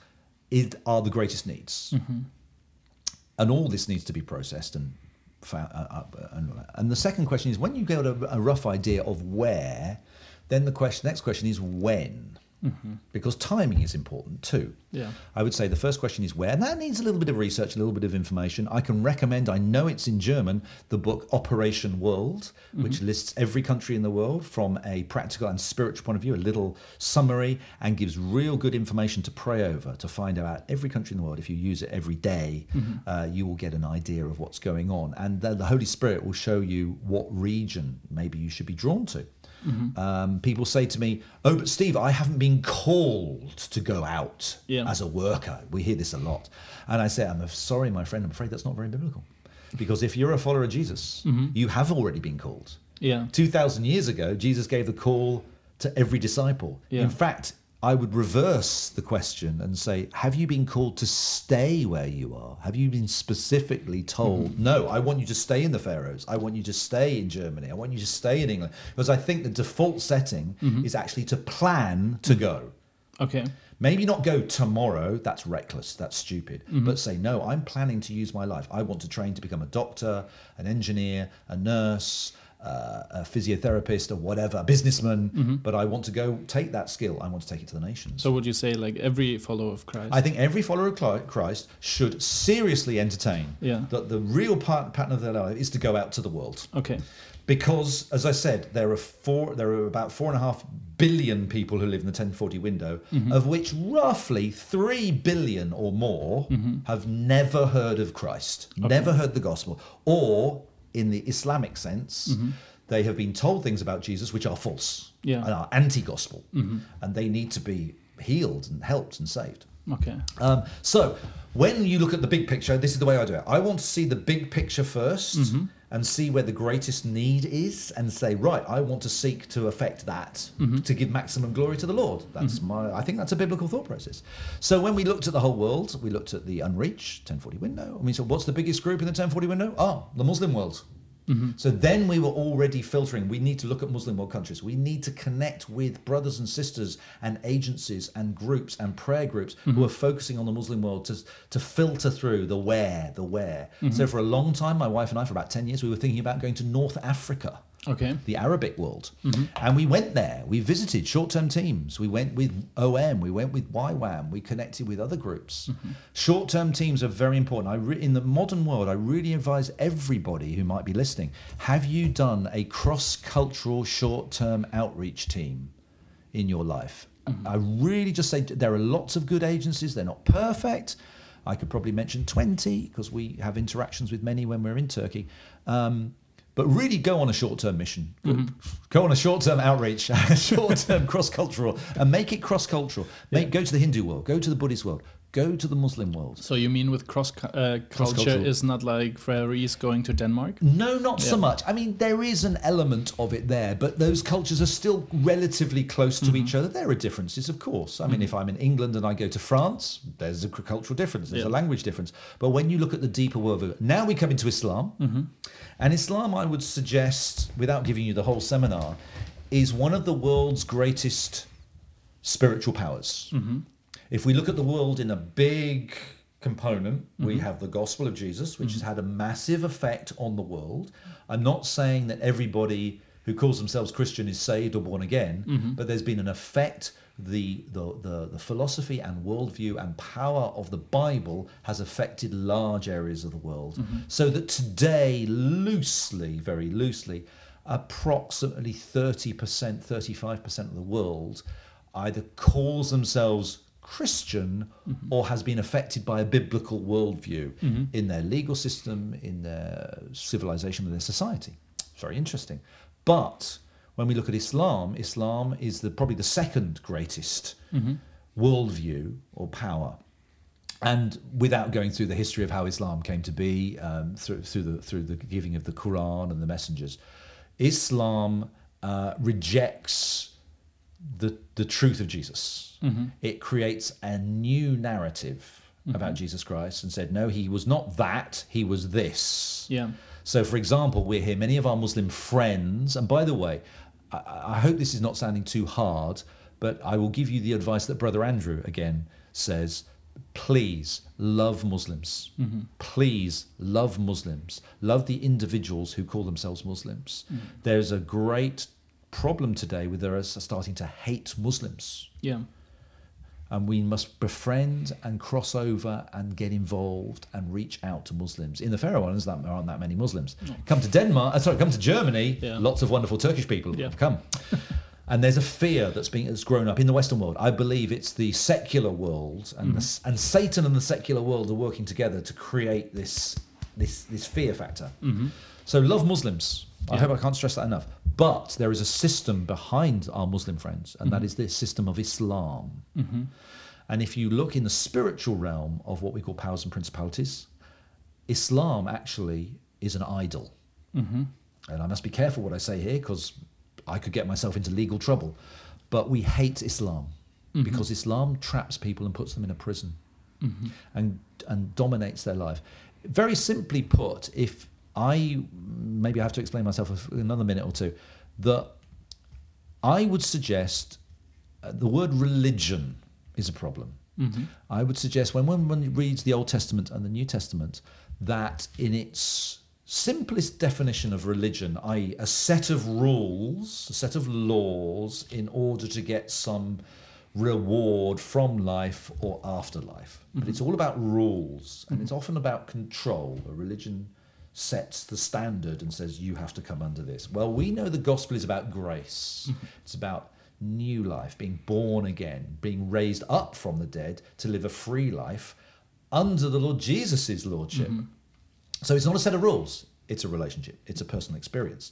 is, are the greatest needs, and all this needs to be processed and. uh, uh, And, and the second question is when you get a, a rough idea of where, then the question, next question is when, because timing is important too. Yeah. I would say the first question is where, and that needs a little bit of research, a little bit of information. I can recommend, I know it's in German, the book Operation World, which lists every country in the world from a practical and spiritual point of view, a little summary, and gives real good information to pray over to find out every country in the world. If you use it every day, uh, you will get an idea of what's going on. And the, the Holy Spirit will show you what region maybe you should be drawn to. Um, people say to me, "Oh, but Steve, I haven't been called to go out Yeah. as a worker." We hear this a lot, and I say, "I'm sorry, my friend. I'm afraid that's not very biblical, because if you're a follower of Jesus, you have already been called. Yeah. Two thousand years ago, Jesus gave the call to every disciple. Yeah. In fact." I would reverse the question and say, Have you been called to stay where you are? Have you been specifically told, mm-hmm. No, I want you to stay in the Faroes. I want you to stay in Germany. I want you to stay in England. Because I think the default setting mm-hmm. is actually to plan to mm-hmm. go. Okay. Maybe not go tomorrow, that's reckless, that's stupid. But say, no, I'm planning to use my life. I want to train to become a doctor, an engineer, a nurse, uh, a physiotherapist, or whatever, a businessman. Mm-hmm. But I want to go take that skill. I want to take it to the nations. So would you say like every follower of Christ? I think every follower of Christ should seriously entertain Yeah. that the real part, pattern of their life is to go out to the world okay. because as I said, there are four there are about four and a half billion people who live in the 1040 window, mm-hmm. of which roughly three billion or more mm-hmm. have never heard of Christ, never heard the gospel, or in the Islamic sense, mm-hmm. they have been told things about Jesus which are false Yeah. and are anti-gospel, mm-hmm. and they need to be healed and helped and saved. Okay. Um, so when you look at the big picture, this is the way I do it. I want to see the big picture 1st mm-hmm. and see where the greatest need is, and say, right, I want to seek to affect that mm-hmm. to give maximum glory to the Lord. That's mm-hmm. my. I think that's a biblical thought process. So when we looked at the whole world, we looked at the unreached 1040 window, and we said, what's the biggest group in the 1040 window? Oh, the Muslim world. Mm-hmm. So then we were already filtering. We need to look at Muslim world countries. We need to connect with brothers and sisters and agencies and groups and prayer groups who mm-hmm. are focusing on the Muslim world to, to filter through the where, the where. Mm-hmm. So for a long time, my wife and I, for about 10 years, we were thinking about going to North Africa Okay. the Arabic world. Mm-hmm. And we went there. We visited short term teams. We went with OM. We went with YWAM. We connected with other groups. Mm-hmm. Short term teams are very important. I re- in the modern world, I really advise everybody who might be listening have you done a cross cultural short term outreach team in your life? Mm-hmm. I really just say there are lots of good agencies. They're not perfect. I could probably mention 20 because we have interactions with many when we're in Turkey. Um, but really go on a short-term mission. Go- Go on a short-term outreach, *laughs* short-term cross-cultural, and make it cross-cultural. Make go to the Hindu world, go to the Buddhist world, Go to the Muslim world. So you mean with cross uh, culture is not like Faroes going to Denmark? No, not so much. I mean, there is an element of it there, but those cultures are still relatively close to each mm-hmm. other. There are differences, of course. I mean, mm-hmm. if I'm in England and I go to France, there's a cultural difference, there's Yeah. a language difference. But when you look at the deeper world, now we come into Islam. Mm-hmm. And Islam, I would suggest, without giving you the whole seminar, is one of the world's greatest spiritual powers. If we look at the world in a big component, we mm-hmm. have the gospel of Jesus, which has mm-hmm. had a massive effect on the world. I'm not saying that everybody who calls themselves Christian is saved or born again, mm-hmm. but there's been an effect. The, the, the, the philosophy and worldview and power of the Bible has affected large areas of the world. So that today, loosely, very loosely, approximately 30%, 35% of the world either calls themselves Christian or has been affected by a biblical worldview in their legal system, in their civilization, in their society. It's very interesting. But when we look at Islam, Islam is the, probably the second greatest worldview or power and without going through the history of how Islam came to be um, through, through the through the giving of the Quran and the messengers, Islam uh, rejects the the truth of Jesus. Mm-hmm. It creates a new narrative mm-hmm. about Jesus Christ and said, no, he was not that, he was this. Yeah. So, for example, we're here, many of our Muslim friends, and by the way, I, I hope this is not sounding too hard, but I will give you the advice that Brother Andrew again says please love Muslims. Mm-hmm. Please love Muslims. Love the individuals who call themselves Muslims. There's a great problem today with us are starting to hate Muslims Yeah. and we must befriend and cross over and get involved and reach out to Muslims. In the Faroe Islands, there aren't that many Muslims. Come to Denmark, uh, sorry, come to Germany. Yeah. Lots of wonderful Turkish people Yeah. have come. *laughs* and there's a fear that's been that's grown up in the Western world. I believe it's the secular world and the, and Satan and the secular world are working together to create this this this fear factor. So love Muslims. I Yeah. hope I can't stress that enough. But there is a system behind our Muslim friends, and that mm-hmm. is the system of Islam. Mm-hmm. And if you look in the spiritual realm of what we call powers and principalities, Islam actually is an idol. Mm-hmm. And I must be careful what I say here because I could get myself into legal trouble. But we hate Islam because Islam traps people and puts them in a prison and, and dominates their life. Very simply put, if I maybe I have to explain myself another minute or two, that I would suggest uh, the word religion is a problem. Mm-hmm. I would suggest when one, one reads the Old Testament and the New Testament, that in its simplest definition of religion, i.e., a set of rules, a set of laws in order to get some reward from life or afterlife. But mm-hmm. it's all about rules and mm-hmm. it's often about control. A religion sets the standard and says, you have to come under this. Well, we know the gospel is about grace, *laughs* it's about new life, being born again, being raised up from the dead to live a free life under the Lord Jesus' lordship. Mm-hmm. So it's not a set of rules, it's a relationship, it's a personal experience.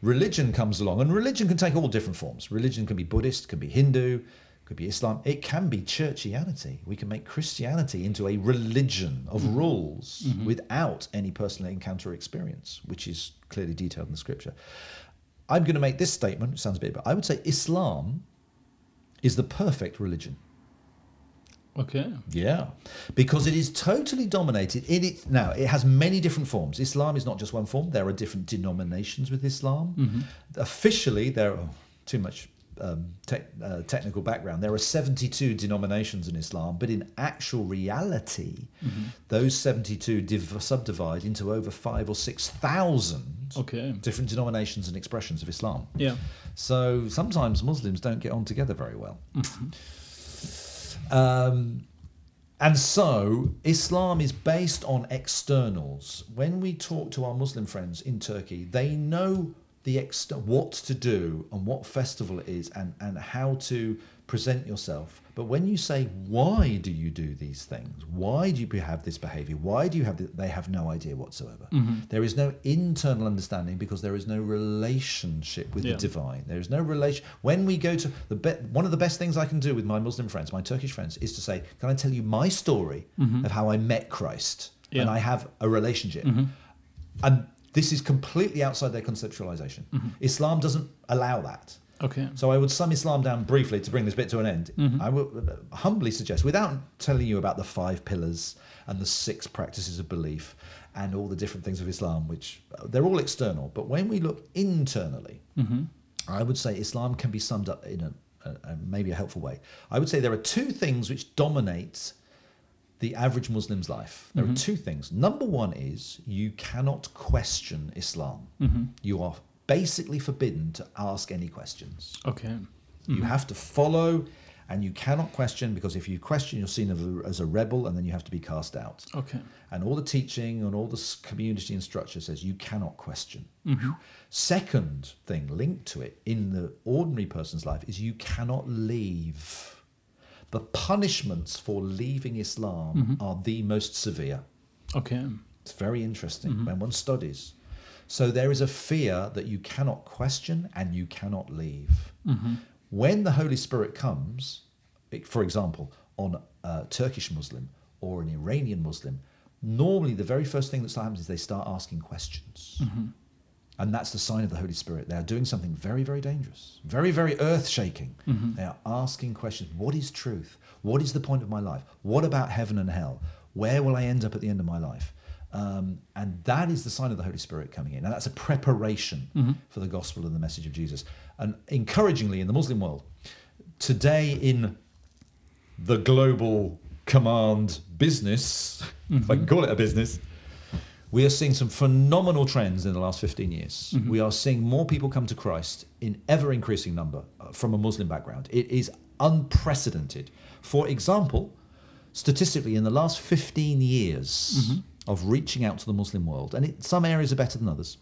Religion comes along, and religion can take all different forms. Religion can be Buddhist, can be Hindu, could be Islam. It can be churchianity. We can make Christianity into a religion of mm-hmm. rules mm-hmm. without any personal encounter or experience, which is clearly detailed in the scripture. I'm going to make this statement, it sounds a bit, but I would say Islam is the perfect religion. Okay. Yeah, because it is totally dominated. In it now, it has many different forms. Islam is not just one form. There are different denominations with Islam. Mm-hmm. Officially, there are too much um, tech uh, technical background. There are seventy-two denominations in Islam, but in actual reality, those seventy-two div- subdivide into over five or six thousand Okay. different denominations and expressions of Islam. Yeah. So sometimes Muslims don't get on together very well. Um, and so Islam is based on externals. When we talk to our Muslim friends in Turkey, they know the what to do and what festival it is and, and how to present yourself. But when you say, why do you do these things? Why do you have this behavior? Why do you have this? They have no idea whatsoever. Mm-hmm. There is no internal understanding because there is no relationship with Yeah. the divine. There is no relation. When we go to the be- one of the best things I can do with my Muslim friends, my Turkish friends, is to say, can I tell you my story mm-hmm. of how I met Christ? And I have a relationship. Mm-hmm. And this is completely outside their conceptualization. Islam doesn't allow that. Okay. So I would sum Islam down briefly to bring this bit to an end. I would uh, humbly suggest, without telling you about the five pillars and the six practices of belief and all the different things of Islam, which uh, they're all external, but when we look internally, I would say Islam can be summed up in a, a, a maybe a helpful way. I would say there are two things which dominate the average Muslim's life. There are mm-hmm. two things. Number one is you cannot question Islam. Mm-hmm. You are basically forbidden to ask any questions. Okay. You mm-hmm. have to follow and you cannot question because if you question, you're seen as a, rebel and then you have to be cast out. Okay. And all the teaching and all the community and structure says you cannot question. Second thing linked to it in the ordinary person's life is you cannot leave. The punishments for leaving Islam mm-hmm. are the most severe. Okay. It's very interesting mm-hmm. when one studies. So there is a fear that you cannot question and you cannot leave. Mm-hmm. When the Holy Spirit comes, for example, on a Turkish Muslim or an Iranian Muslim, normally the very first thing that happens is they start asking questions. And that's the sign of the Holy Spirit. They are doing something very, very dangerous, very, very earth shaking. Mm-hmm. They are asking questions What is truth? What is the point of my life? What about heaven and hell? Where will I end up at the end of my life? Um, and that is the sign of the Holy Spirit coming in. And that's a preparation mm-hmm. for the gospel and the message of Jesus. And encouragingly, in the Muslim world, today in the global command business, if I can mm-hmm. call it a business, we are seeing some phenomenal trends in the last 15 years. We are seeing more people come to Christ in ever increasing number uh, from a Muslim background. It is unprecedented. For example, statistically, in the last 15 years of reaching out to the Muslim world, and it, some areas are better than others,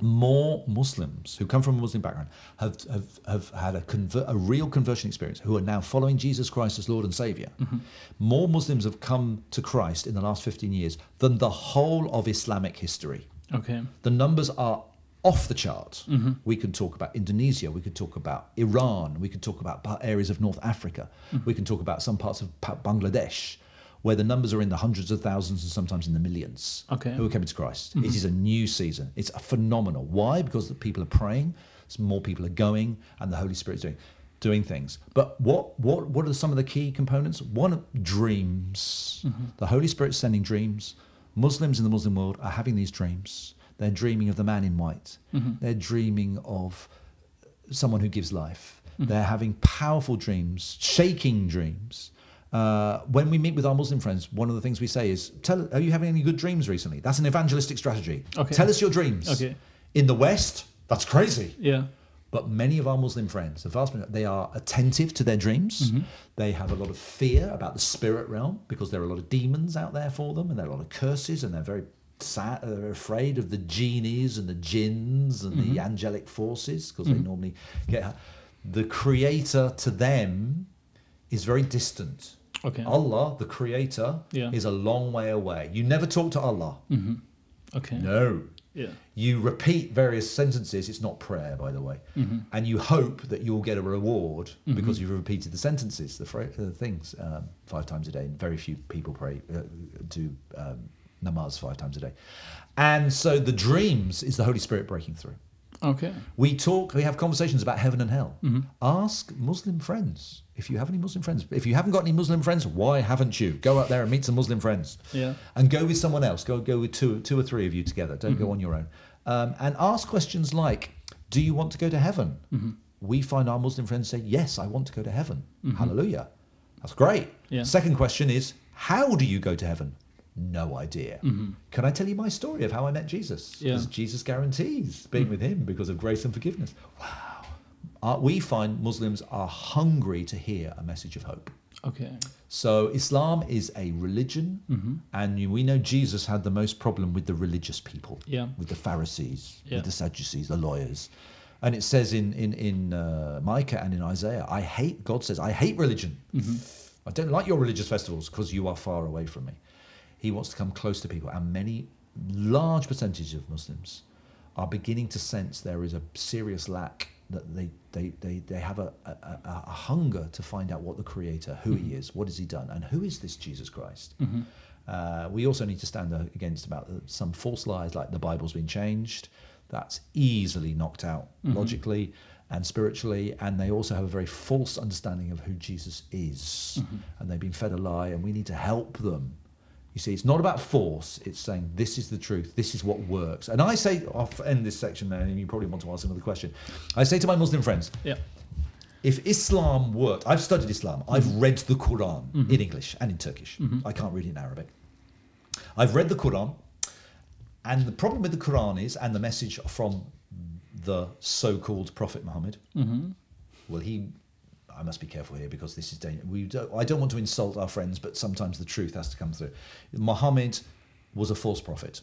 more Muslims who come from a Muslim background have, have, have had a, conver- a real conversion experience who are now following Jesus Christ as Lord and Savior. Mm-hmm. More Muslims have come to Christ in the last 15 years than the whole of Islamic history. Okay. The numbers are off the chart. Mm-hmm. We can talk about Indonesia, we could talk about Iran, we could talk about areas of North Africa, mm-hmm. we can talk about some parts of Bangladesh, where the numbers are in the hundreds of thousands and sometimes in the millions Okay. who are coming to Christ. It mm-hmm. is a new season. It's phenomenal. Why? Because the people are praying, more people are going, and the Holy Spirit's doing doing things. But what what what are some of the key components? One, dreams. Mm-hmm. The Holy Spirit's sending dreams. Muslims in the Muslim world are having these dreams. They're dreaming of the man in white. Mm-hmm. They're dreaming of someone who gives life. They're having powerful dreams, shaking dreams. Uh, when we meet with our Muslim friends, one of the things we say is, "Tell, are you having any good dreams recently?" That's an evangelistic strategy. Okay. Tell us your dreams. Okay. In the West, that's crazy. Yeah. But many of our Muslim friends, the vast majority, they are attentive to their dreams. Mm-hmm. They have a lot of fear about the spirit realm because there are a lot of demons out there for them, and there are a lot of curses, and they're very sad. Uh, they're afraid of the genies and the jinns and the mm-hmm. angelic forces because they mm-hmm. normally get. Uh, the Creator to them is very distant. Okay. Allah, the Creator, Yeah. is a long way away. You never talk to Allah. Okay. No. Yeah. You repeat various sentences. It's not prayer, by the way. And you hope that you'll get a reward because you've repeated the sentences, the, fra- the things, um, five times a day. And Very few people pray, uh, do um, namaz five times a day. And so the dreams is the Holy Spirit breaking through. Okay. We talk, we have conversations about heaven and hell. Mm-hmm. Ask Muslim friends if you have any Muslim friends. If you haven't got any Muslim friends, why haven't you? Go out there and meet some Muslim friends. Yeah. And go with someone else. Go go with two, two or three of you together. Don't go mm-hmm. on your own. Um, and ask questions like, "Do you want to go to heaven?" Mm-hmm. We find our Muslim friends say, "Yes, I want to go to heaven." Hallelujah. That's great. Yeah. Second question is, "How do you go to heaven?" No idea. Can I tell you my story of how I met Jesus? Yeah. Because Jesus guarantees being with him because of grace and forgiveness. Wow. Uh, we find Muslims are hungry to hear a message of hope. Okay. So Islam is a religion, and we know Jesus had the most problem with the religious people, Yeah. with the Pharisees, Yeah. with the Sadducees, the lawyers. And it says in in in uh, Micah and in Isaiah, I hate. God says, I hate religion. I don't like your religious festivals because you are far away from me. He wants to come close to people, and many large percentage of Muslims are beginning to sense there is a serious lack that they they they, they have a, a, a, hunger to find out what the creator who he mm-hmm. is what has he done and who is this jesus christ? Mm-hmm. Uh, we also need to stand against about some false lies like the bible's been changed. That's easily knocked out mm-hmm. logically and spiritually and they also have a very false understanding of who jesus is. And they've been fed a lie and we need to help them you see, it's not about force. It's saying this is the truth. This is what works. And I say, I'll end this section there, and you probably want to ask another question. I say to my Muslim friends, Yeah. if Islam worked, I've studied Islam. I've mm-hmm. read the Quran in mm-hmm. English and in Turkish. Mm-hmm. I can't read it in Arabic. I've read the Quran, and the problem with the Quran is, and the message from the so-called Prophet Muhammad. Well, he. I must be careful here because this is dangerous. We don't, I don't want to insult our friends, but sometimes the truth has to come through. Muhammad was a false prophet.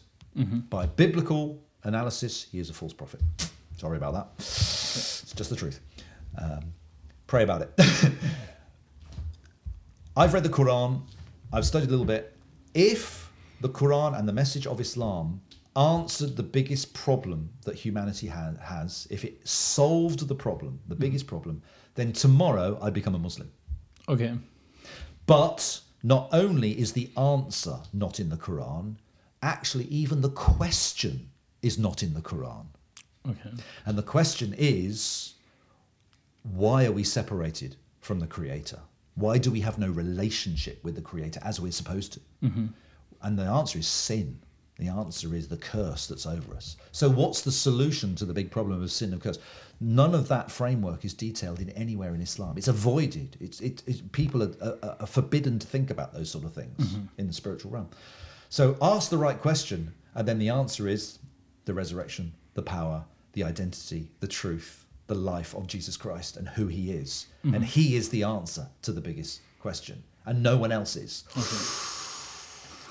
By biblical analysis, he is a false prophet. Sorry about that. It's just the truth. Um, pray about it. *laughs* I've read the Quran, I've studied a little bit. If the Quran and the message of Islam answered the biggest problem that humanity ha- has, if it solved the problem, the biggest problem, then tomorrow I become a Muslim. Okay. But not only is the answer not in the Quran, actually, even the question is not in the Quran. Okay. And the question is why are we separated from the Creator? Why do we have no relationship with the Creator as we're supposed to? Mm-hmm. And the answer is sin. The answer is the curse that's over us. So, what's the solution to the big problem of sin and curse? None of that framework is detailed in anywhere in Islam. It's avoided. It's, it, it, people are, are, are forbidden to think about those sort of things mm-hmm. in the spiritual realm. So, ask the right question, and then the answer is the resurrection, the power, the identity, the truth, the life of Jesus Christ and who he is. Mm-hmm. And he is the answer to the biggest question, and no one else is.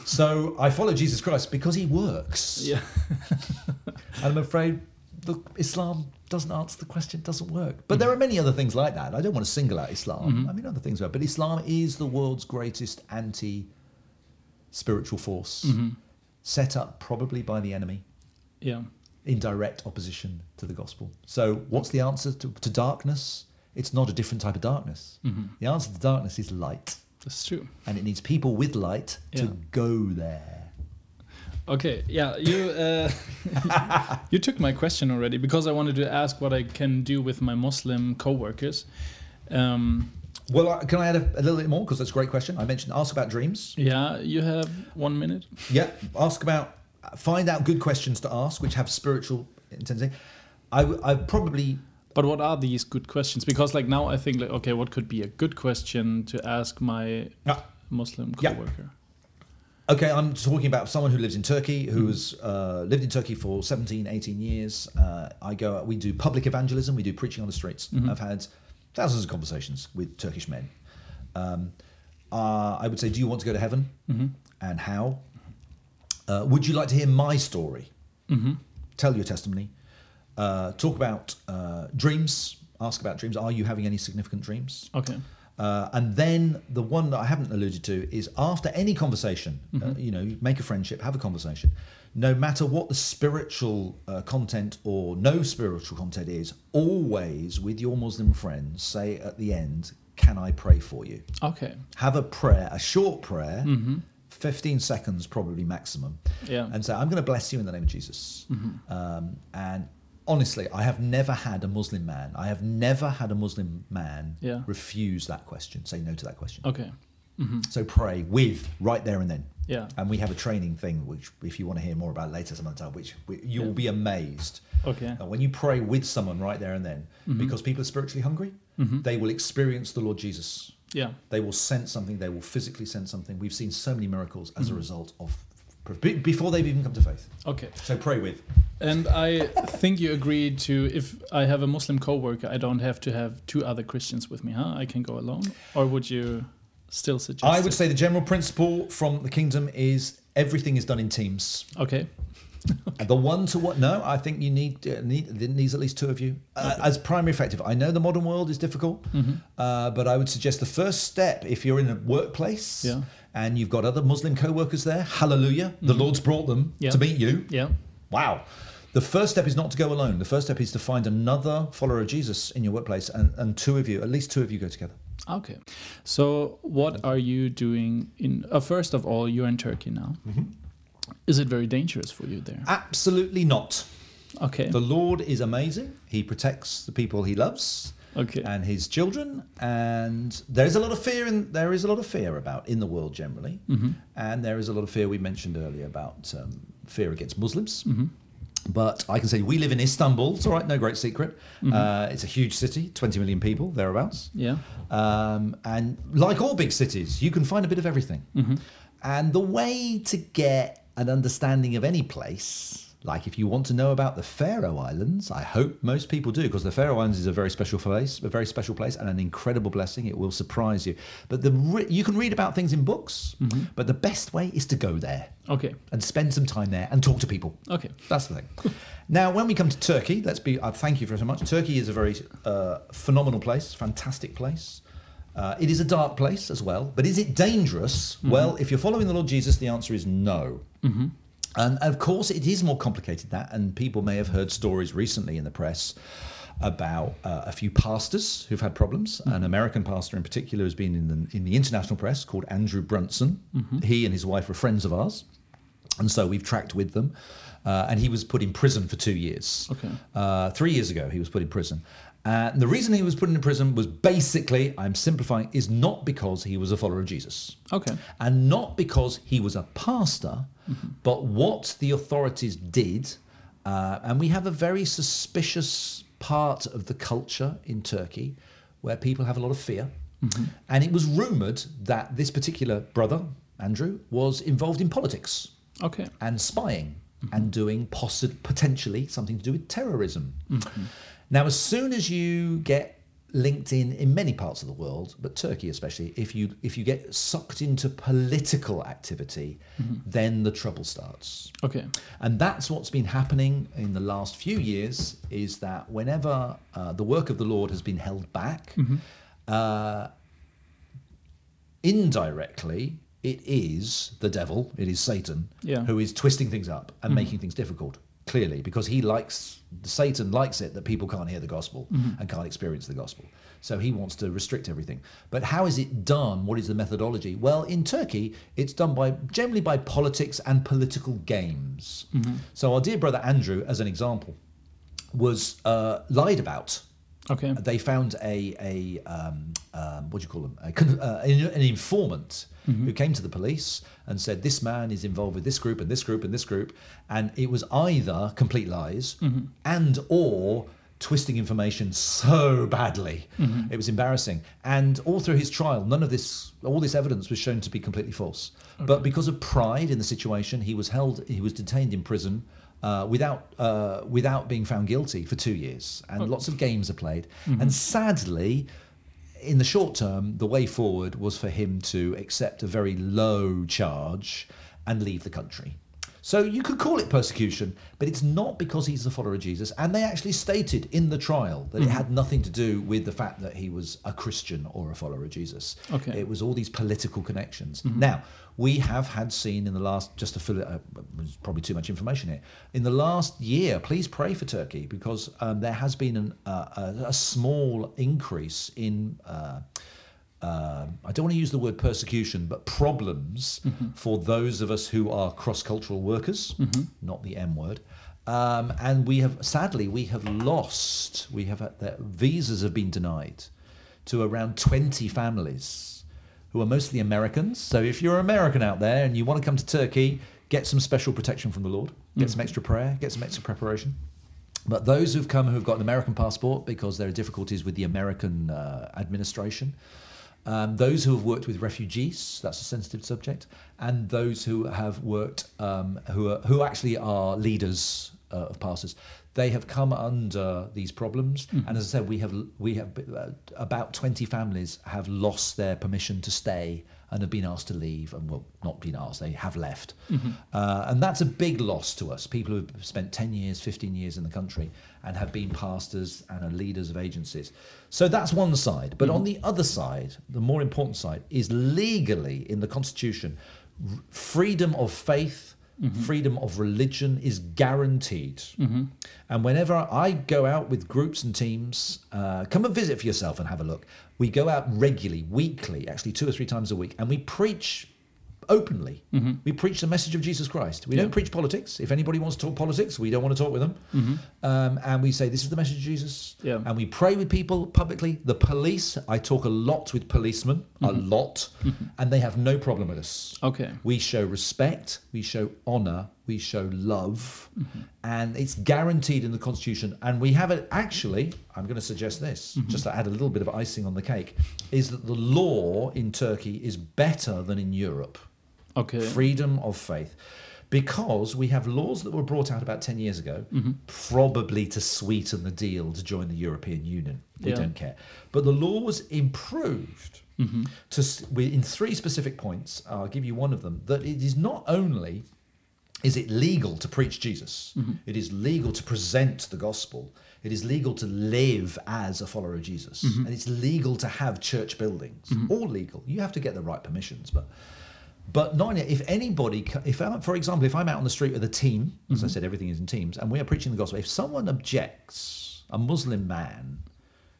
So I follow Jesus Christ because he works. Yeah. *laughs* And I'm afraid the Islam doesn't answer the question, doesn't work. But there mm. are many other things like that. I don't want to single out Islam. Mm-hmm. I mean, other things are. But Islam is the world's greatest anti spiritual force, mm-hmm. set up probably by the enemy Yeah. in direct opposition to the gospel. So, what's the answer to, to darkness? It's not a different type of darkness. Mm-hmm. The answer to darkness is light, That's true. and it needs people with light to go there. Okay, yeah, you uh, *laughs* you took my question already because I wanted to ask what I can do with my Muslim coworkers. Um, Well, uh, can I add a, a little bit more? Because that's a great question. I mentioned ask about dreams. yeah, you have one minute. Yeah, ask about, find out good questions to ask which have spiritual intensity. I I probably, But what are these good questions? Because like now I think like okay, what could be a good question to ask my Yeah. Muslim Yeah. coworker? okay, I'm talking about someone who lives in Turkey, who has uh, lived in Turkey for 17, 18 years. Uh, I go, we do public evangelism, we do preaching on the streets. I've had thousands of conversations with Turkish men. Um, uh, I would say, do you want to go to heaven? And how? Uh, would you like to hear my story? Tell your testimony. Uh, talk about uh, dreams. Ask about dreams. Are you having any significant dreams? Okay. Uh, and then the one that I haven't alluded to is after any conversation, uh, you know, make a friendship, have a conversation. No matter what the spiritual uh, content or no spiritual content is, always with your Muslim friends say at the end, Can I pray for you? Okay. Have a prayer, a short prayer, 15 seconds probably maximum, Yeah. and say, I'm going to bless you in the name of Jesus. Um, and honestly, I have never had a Muslim man, I have never had a Muslim man Yeah. refuse that question, say no to that question. Okay. Mm-hmm. So pray with right there and then. Yeah. And we have a training thing, which if you want to hear more about later some other time, which we, you'll be amazed. Okay. When you pray with someone right there and then, mm-hmm. because people are spiritually hungry, mm-hmm. they will experience the Lord Jesus. Yeah. They will sense something. They will physically sense something. We've seen so many miracles as a result of before they've even come to faith. Okay. So pray with. And I think you agreed to if I have a Muslim coworker, I don't have to have two other Christians with me, huh? I can go alone, or would you still suggest? I would it? say the general principle from the kingdom is everything is done in teams. Okay. And *laughs* The one to what? No, I think you need, uh, need needs at least two of you uh, as primary effective. I know the modern world is difficult, Mm-hmm. uh, but I would suggest the first step if you're in a workplace Yeah. And you've got other Muslim co-workers there. Hallelujah, the Lord's brought them Mm-hmm. Yeah. to meet you. Yeah. Wow. The first step is not to go alone. The first step is to find another follower of Jesus in your workplace, and, and two of you, at least two of you, go together. Okay. So, what are you doing in? Uh, first of all, you're in Turkey now. Mm-hmm. Is it very dangerous for you there? Absolutely not. Okay. The Lord is amazing. He protects the people he loves. Okay. and his children and there is a lot of fear in there is a lot of fear about in the world generally. And there is a lot of fear we mentioned earlier about um, fear against muslims. But i can say we live in istanbul it's all right no great secret. Uh, it's a huge city 20 million people thereabouts. Yeah. um, and like all big cities, you can find a bit of everything. And the way to get an understanding of any place, like if you want to know about the Faroe Islands, I hope most people do, because the Faroe Islands is a very special place, a very special place, and an incredible blessing. It will surprise you. But the re- you can read about things in books, but the best way is to go there Okay. and spend some time there and talk to people. Okay. That's the thing. now, when we come to Turkey, let's be. Uh, thank you for so much. Turkey is a very uh, phenomenal place, fantastic place. Uh, it is a dark place as well, but is it dangerous? Well, if you're following the Lord Jesus, the answer is no. And of course, it is more complicated than that. And people may have heard stories recently in the press about uh, a few pastors who've had problems. An American pastor in particular has been in the, in the international press called Andrew Brunson. He and his wife were friends of ours. And so we've tracked with them. Uh, and he was put in prison for two years. Okay. Uh, three years ago, he was put in prison. And the reason he was put in prison was basically, I'm simplifying, is not because he was a follower of Jesus Okay. and not because he was a pastor, but what the authorities did. Uh, and we have a very suspicious part of the culture in Turkey where people have a lot of fear. And it was rumored that this particular brother, Andrew, was involved in politics Okay. and spying and doing possi- potentially something to do with terrorism. Now, as soon as you get linked in in many parts of the world, but Turkey especially, if you if you get sucked into political activity, then the trouble starts. Okay. And that's what's been happening in the last few years is that whenever uh, the work of the Lord has been held back, uh, indirectly, it is the devil, it is Satan, Yeah. who is twisting things up and making things difficult. Clearly, because he likes Satan likes it that people can't hear the gospel and can't experience the gospel. So he wants to restrict everything. But how is it done? What is the methodology? Well, in Turkey, it's done by generally by politics and political games. So our dear brother Andrew, as an example, was uh, lied about Okay. they found a a um, um, what do you call them a, uh, an, an informant who came to the police and said this man is involved with this group and this group and this group. And it was either complete lies and or twisting information so badly. It was embarrassing. And all through his trial none of this all this evidence was shown to be completely false. But because of pride in the situation he was held he was detained in prison uh, without uh, without being found guilty for two years, and lots of games are played. And sadly, in the short term, the way forward was for him to accept a very low charge and leave the country. So you could call it persecution, but it's not because he's a follower of Jesus. And they actually stated in the trial that it had nothing to do with the fact that he was a Christian or a follower of Jesus. Okay. It was all these political connections. Now, we have had seen in the last, just to fill it, uh, there's probably too much information here. In the last year, please pray for Turkey because um, there has been an, uh, a, a small increase in. Uh, uh, I don't want to use the word persecution, but problems for those of us who are cross-cultural workers, not the M word. Um, and we have, sadly, we have lost. We have had visas have been denied to around 20 families who are mostly Americans. So if you're an American out there and you want to come to Turkey, get some special protection from the Lord, get some extra prayer, get some extra preparation. But those who've come who've got an American passport because there are difficulties with the American uh, administration, um, those who have worked with refugees, that's a sensitive subject, and those who have worked, um, who, are, who actually are leaders uh, of pastors, they have come under these problems, and as I said, we have we have uh, about twenty families have lost their permission to stay and have been asked to leave, and well, not been asked, they have left, uh, and that's a big loss to us. People who have spent ten years, fifteen years in the country, and have been pastors and are leaders of agencies. So that's one side, but on the other side, the more important side is legally in the constitution, r- freedom of faith Mm-hmm. freedom of religion is guaranteed. Mm-hmm. And whenever I go out with groups and teams, uh, come and visit for yourself and have a look. We go out regularly, weekly, actually two or three times a week, and we preach openly. Mm-hmm. We preach the message of Jesus Christ. We don't preach politics. If anybody wants to talk politics, we don't want to talk with them. Um, and we say, This is the message of Jesus. Yeah. And we pray with people publicly. The police, I talk a lot with policemen, a lot, and they have no problem with us. Okay. We show respect, we show honor, we show love, mm-hmm. and it's guaranteed in the Constitution. And we have it actually, I'm going to suggest this, mm-hmm. just to add a little bit of icing on the cake, is that the law in Turkey is better than in Europe. Okay. Freedom of faith. Because we have laws that were brought out about 10 years ago, mm-hmm. probably to sweeten the deal to join the European Union. We Yeah. don't care. But the law was improved Mm-hmm. to we- in three specific points. I'll give you one of them. That it is not only is it legal to preach Jesus, mm-hmm. it is legal to present the gospel. It is legal to live as a follower of Jesus, mm-hmm. and it's legal to have church buildings. All legal. You have to get the right permissions, but but not if anybody, if I'm, for example, if I'm out on the street with a team, as I said, everything is in teams, and we are preaching the gospel, if someone objects, a Muslim man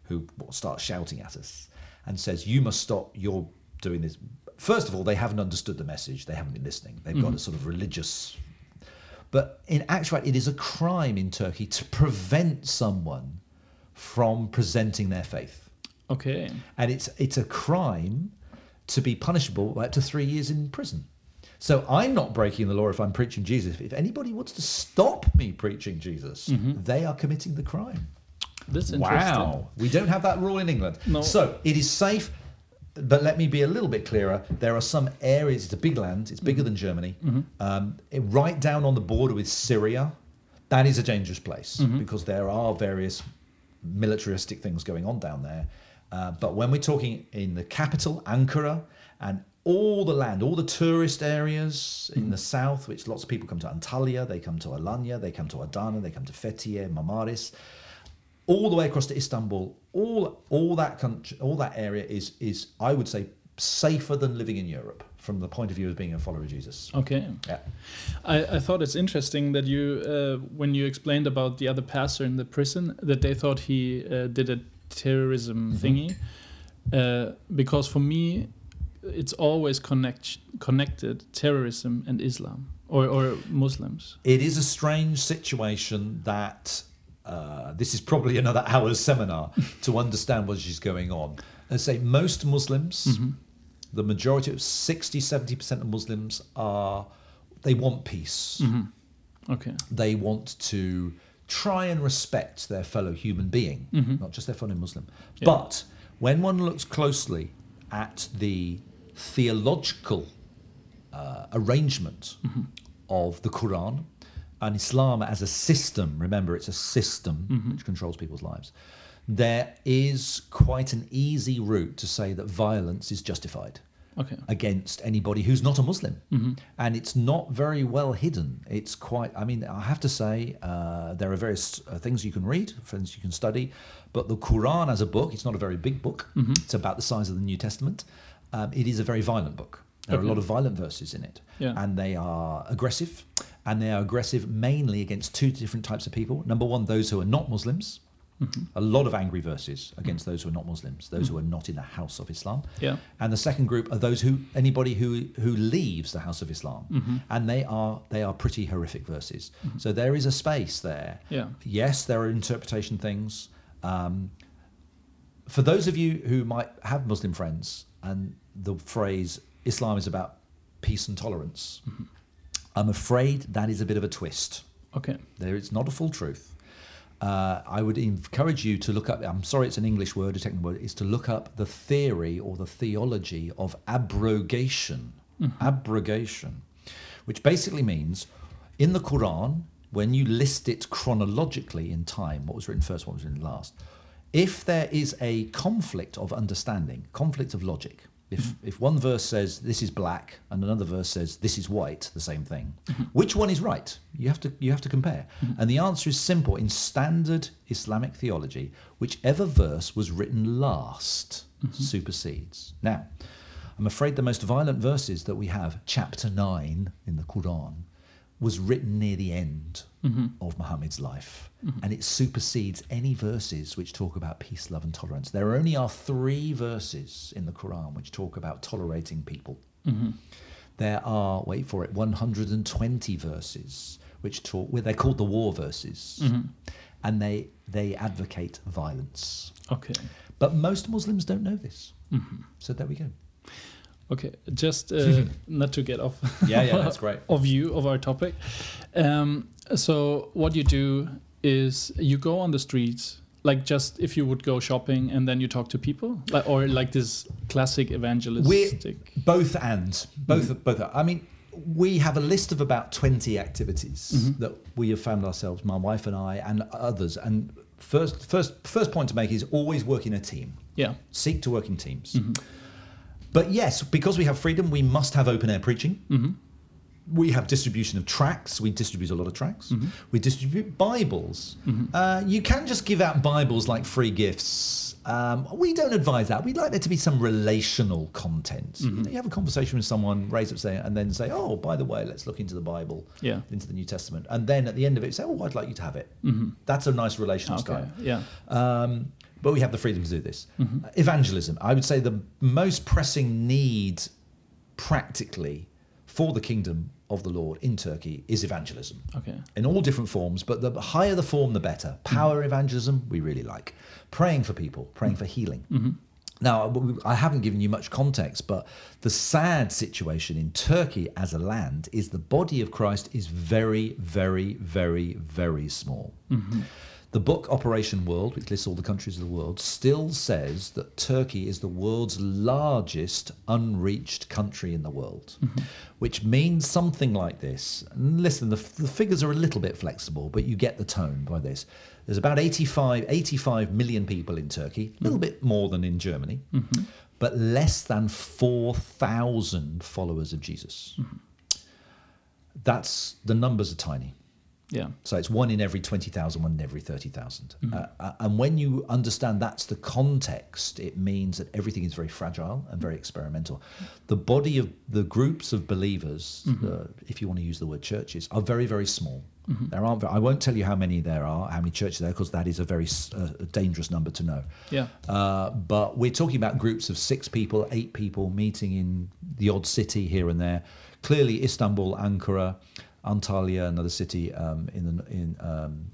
who starts shouting at us and says, You must stop, you're doing this. First of all, they haven't understood the message, they haven't been listening. They've got mm-hmm. a sort of religious. But in actual fact, it is a crime in Turkey to prevent someone from presenting their faith Okay. and it's it's a crime to be punishable by up to three years in prison. So I'm not breaking the law if I'm preaching Jesus. If anybody wants to stop me preaching Jesus, mm-hmm. they are committing the crime. That's interesting. Wow, we don't have that rule in England. No. So it is safe. But let me be a little bit clearer. There are some areas. It's a big land. It's bigger than Germany. Um, it- right down on the border with Syria, that is a dangerous place because there are various militaristic things going on down there. Uh, but when we're talking in the capital, Ankara, and all the land, all the tourist areas in the south, which lots of people come to Antalya, they come to Alanya, they come to Adana, they come to Fethiye, Marmaris, all the way across to Istanbul, all all that country, all that area is is I would say safer than living in Europe from the point of view of being a follower of Jesus. Okay. Yeah. I, I thought it's interesting that you, uh, when you explained about the other pastor in the prison, that they thought he uh, did a terrorism thingy. Uh, because for me, it's always connect, connected terrorism and Islam or, or Muslims. It is a strange situation that uh, this is probably *laughs* another hour's seminar to understand what is going on. I say most Muslims, the majority of 60, 70% of Muslims are, they want peace. Okay. they want to try and respect their fellow human being, not just their fellow Muslim. But when one looks closely at the theological uh, arrangement of the Quran and Islam as a system, remember it's a system which controls people's lives, there is quite an easy route to say that violence is justified Okay. against anybody who's not a Muslim. And it's not very well hidden. It's quite, I mean, I have to say, uh, there are various uh, things you can read, things you can study, but the Quran as a book, it's not a very big book, it's about the size of the New Testament. Um, it is a very violent book. There are a lot of violent verses in it, Yeah. and they are aggressive, and they are aggressive mainly against two different types of people. Number one, those who are not Muslims. Mm-hmm. A lot of angry verses against those who are not Muslims, those who are not in the house of Islam. Yeah. And the second group are those who anybody who who leaves the house of Islam, mm-hmm. and they are they are pretty horrific verses. Mm-hmm. So there is a space there. Yeah. Yes, there are interpretation things. Um, for those of you who might have Muslim friends, and the phrase Islam is about peace and tolerance, I'm afraid that is a bit of a twist. Okay. There, it's not a full truth. Uh, I would encourage you to look up. I'm sorry, it's an English word, a technical word. Is to look up the theory or the theology of abrogation. Abrogation, which basically means in the Quran when you list it chronologically in time, what was written first, what was written last, if there is a conflict of understanding, conflict of logic, if, if one verse says this is black and another verse says this is white, the same thing, mm-hmm. which one is right? You have to you have to compare. Mm-hmm. And the answer is simple. In standard Islamic theology, whichever verse was written last mm-hmm. supersedes. Now, I'm afraid the most violent verses that we have, chapter 9 in the Quran, was written near the end Mm-hmm. of Muhammad's life. Mm-hmm. And it supersedes any verses which talk about peace, love, and tolerance. There only are three verses in the Quran which talk about tolerating people. Mm-hmm. There are, wait for it, 120 verses which talk, well, they're called the war verses. And they, they advocate violence. Okay. But most Muslims don't know this. So there we go. Okay. Just *laughs* uh, not to get off. Yeah, yeah, that's great. *laughs* of you of our topic. Um, so what you do is you go on the streets, like just if you would go shopping and then you talk to people, like, or like this classic evangelistic. Both and both mm-hmm. both. I mean, we have a list of about twenty activities mm-hmm. that we have found ourselves, my wife and I, and others. And first, first, first point to make is always work in a team. yeah. Seek to work in teams. Mm-hmm. But yes, because we have freedom, we must have open air preaching. We have distribution of tracts. We distribute a lot of tracts. We distribute Bibles. Uh, you can just give out Bibles like free gifts. Um, we don't advise that. We'd like there to be some relational content. You, know, you have a conversation with someone, raise up, say, and then say, "Oh, by the way, let's look into the Bible, Yeah. into the New Testament," and then at the end of it, say, "Oh, I'd like you to have it." That's a nice relational Okay. style. Yeah. Um, but we have the freedom to do this. Uh, evangelism. I would say the most pressing need practically for the kingdom of the Lord in Turkey is evangelism Okay. in all different forms, but the higher the form, the better. Power mm-hmm. evangelism, we really like. Praying for people, praying mm-hmm. for healing. Mm-hmm. Now, I haven't given you much context, but the sad situation in Turkey as a land is the body of Christ is very, very, very, very small. The book Operation World, which lists all the countries of the world, still says that Turkey is the world's largest unreached country in the world, mm-hmm. which means something like this. And listen, the, the figures are a little bit flexible, but you get the tone by this. There's about 85, 85 million people in Turkey, a little bit more than in Germany, mm-hmm. but less than 4,000 followers of Jesus. Mm-hmm. That's the numbers are tiny. Yeah. So it's one in every 20,000, one in every 30,000. Uh, uh, and when you understand that's the context, it means that everything is very fragile and very experimental. The body of the groups of believers, uh, if you want to use the word churches, are very, very small. There aren't. I won't tell you how many there are, how many churches there, because that is a very uh, dangerous number to know. Yeah. Uh, but we're talking about groups of six people, eight people meeting in the odd city here and there. Clearly, Istanbul, Ankara, Antalya, another city um, in the, in um,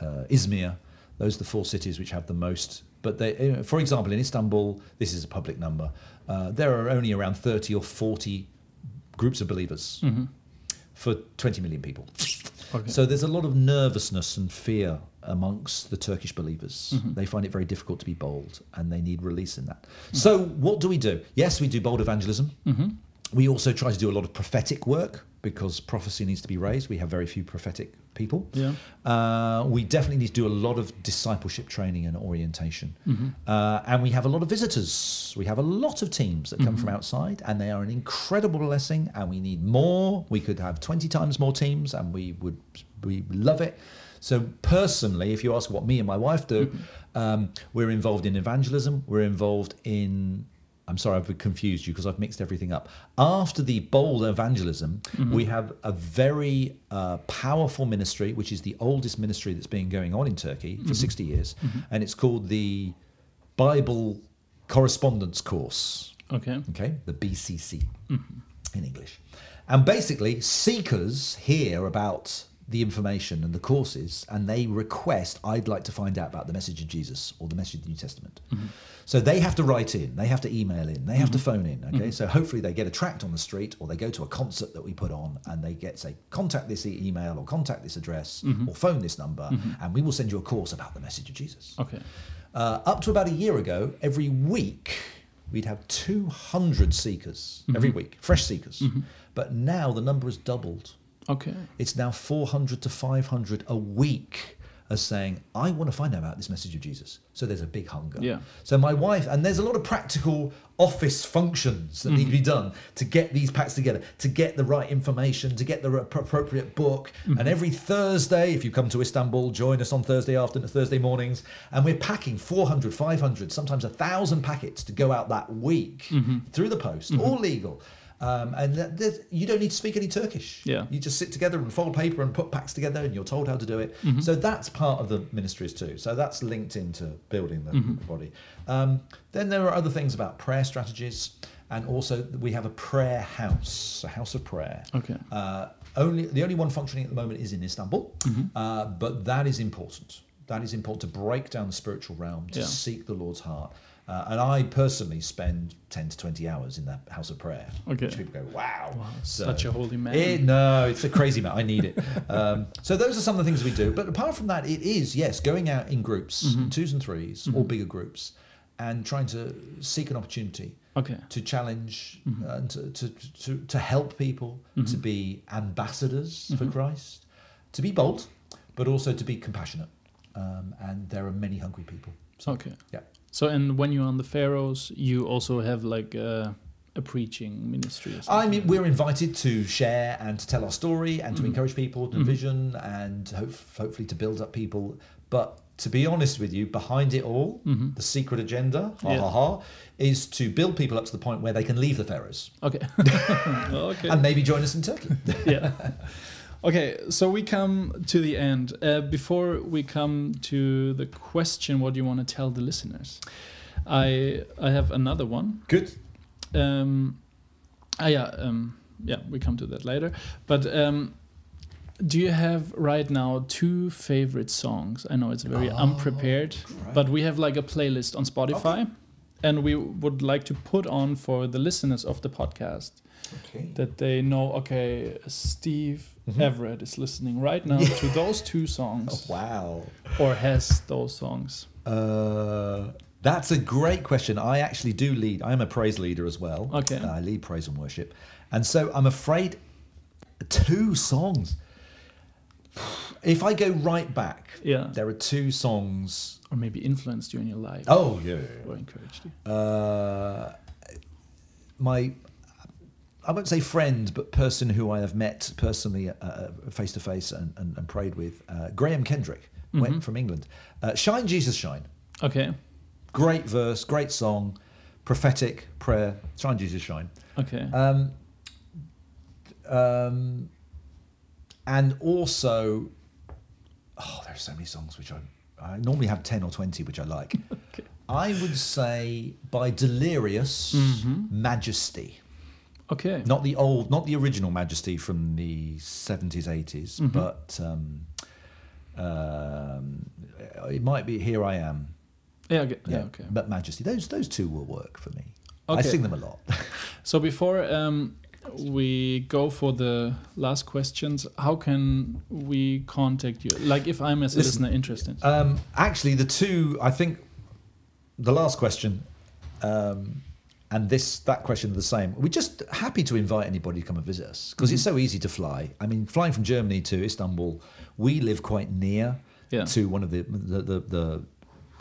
uh, Izmir. Those are the four cities which have the most. But they, for example, in Istanbul, this is a public number. Uh, there are only around thirty or forty groups of believers for twenty million people. Okay. So there's a lot of nervousness and fear amongst the Turkish believers. They find it very difficult to be bold and they need release in that. So, what do we do? Yes, we do bold evangelism. We also try to do a lot of prophetic work because prophecy needs to be raised. We have very few prophetic people. Yeah. Uh, we definitely need to do a lot of discipleship training and orientation. Uh, and we have a lot of visitors. We have a lot of teams that come from outside, and they are an incredible blessing. And we need more. We could have 20 times more teams, and we would we love it. So, personally, if you ask what me and my wife do, um, we're involved in evangelism, we're involved in I'm sorry, I've confused you because I've mixed everything up. After the bold evangelism, mm-hmm. we have a very uh, powerful ministry, which is the oldest ministry that's been going on in Turkey for mm-hmm. 60 years, mm-hmm. and it's called the Bible Correspondence Course. Okay. Okay, the BCC in English. And basically, seekers hear about the information and the courses, and they request, I'd like to find out about the message of Jesus or the message of the New Testament. Mm-hmm. So they have to write in, they have to email in, they have to mm-hmm. phone in. Okay, mm-hmm. so hopefully they get a tract on the street or they go to a concert that we put on and they get, say, contact this email or contact this address or phone this number, and we will send you a course about the message of Jesus. Okay. Uh, up to about a year ago, every week we'd have 200 seekers every week, fresh seekers. But now the number has doubled. Okay. It's now 400 to 500 a week as saying, I want to find out about this message of Jesus. So there's a big hunger. Yeah. So my wife, and there's a lot of practical office functions that need to be mm-hmm. done to get these packs together, to get the right information, to get the ap- appropriate book. Mm-hmm. And every Thursday, if you come to Istanbul, join us on Thursday afternoon, Thursday mornings, and we're packing 400, 500, sometimes a thousand packets to go out that week mm-hmm. through the post, all legal. Um, and you don't need to speak any Turkish. Yeah. You just sit together and fold paper and put packs together, and you're told how to do it. Mm-hmm. So that's part of the ministries too. So that's linked into building the Mm-hmm. body. Um, then there are other things about prayer strategies, and also we have a prayer house, a house of prayer. Okay. Uh, only the only one functioning at the moment is in Istanbul, Mm-hmm. uh, but that is important. That is important to break down the spiritual realm, to Yeah. seek the Lord's heart. Uh, and I personally spend 10 to 20 hours in the house of prayer. Okay. Which people go, wow. So- Such a holy man. it, no, it's a crazy man. I need it. Um, so those are some of the things we do. But apart from that, it is yes, going out in groups, Mm-hmm. in twos and 3s or bigger groups, and trying to seek an opportunity Okay. to challenge Mm-hmm. uh, and to, to, to, to help people to be ambassadors Mm-hmm. for Christ, to be bold, but also to be compassionate. Um, and there are many hungry people. So, Okay. yeah. So, and when you're on the Faroes, you also have like a, a preaching ministry. Or I mean, we're invited to share and to tell our story and to Mm-hmm. encourage people to vision and hope, hopefully to build up people. But to be honest with you, behind it all, the secret agenda, ha Mm-hmm. Yeah. ha ha, is to build people up to the point where they can leave the Faroes. Okay. *laughs* *laughs* okay. and maybe join us in Turkey. *laughs* yeah. Okay, so we come to the end. Uh, before we come to the question, what do you want to tell the listeners? I I have another one. Good. Um, ah, yeah, um, yeah, we come to that later. But um, do you have right now two favorite songs? I know it's very unprepared, but we have like a playlist on Spotify, and we would like to put on for the listeners of the podcast Okay. that they know. Okay, Steve Everett is listening right now to those two songs, Wow. or has those songs. Uh, that's a great question. I actually do lead. I am a praise leader as well. Okay. I lead praise and worship, and so I'm afraid two songs. If I go right back, Yeah. there are two songs. Or maybe influenced you in your life, Oh yeah. or encouraged you. Uh, my, I won't say friend, but person who I have met personally, face to face, and prayed with, uh, Graham Kendrick, went from England. Uh, Shine Jesus Shine. Okay. Great verse, great song, prophetic prayer. Shine, Jesus, shine. Okay. Um, um, and also, oh, there are so many songs which I, I normally have 10 or 20 which I like. *laughs* okay. I would say by Delirious Majesty. Okay. Not the old, not the original Majesty from the 70s, 80s, but um, um, it might be Here I Am. Yeah. Okay. Yeah. Okay. But Majesty, those those two will work for me. Okay. I sing them a lot. *laughs* So before um, we go for the last questions, how can we contact you? Like if I'm as a Listen, listener interested. um, actually, the two I think the last question um, and this that question are the same. We're just happy to invite anybody to come and visit us because it's so easy to fly. I mean, flying from Germany to Istanbul, we live quite near Yeah. to one of the the the, the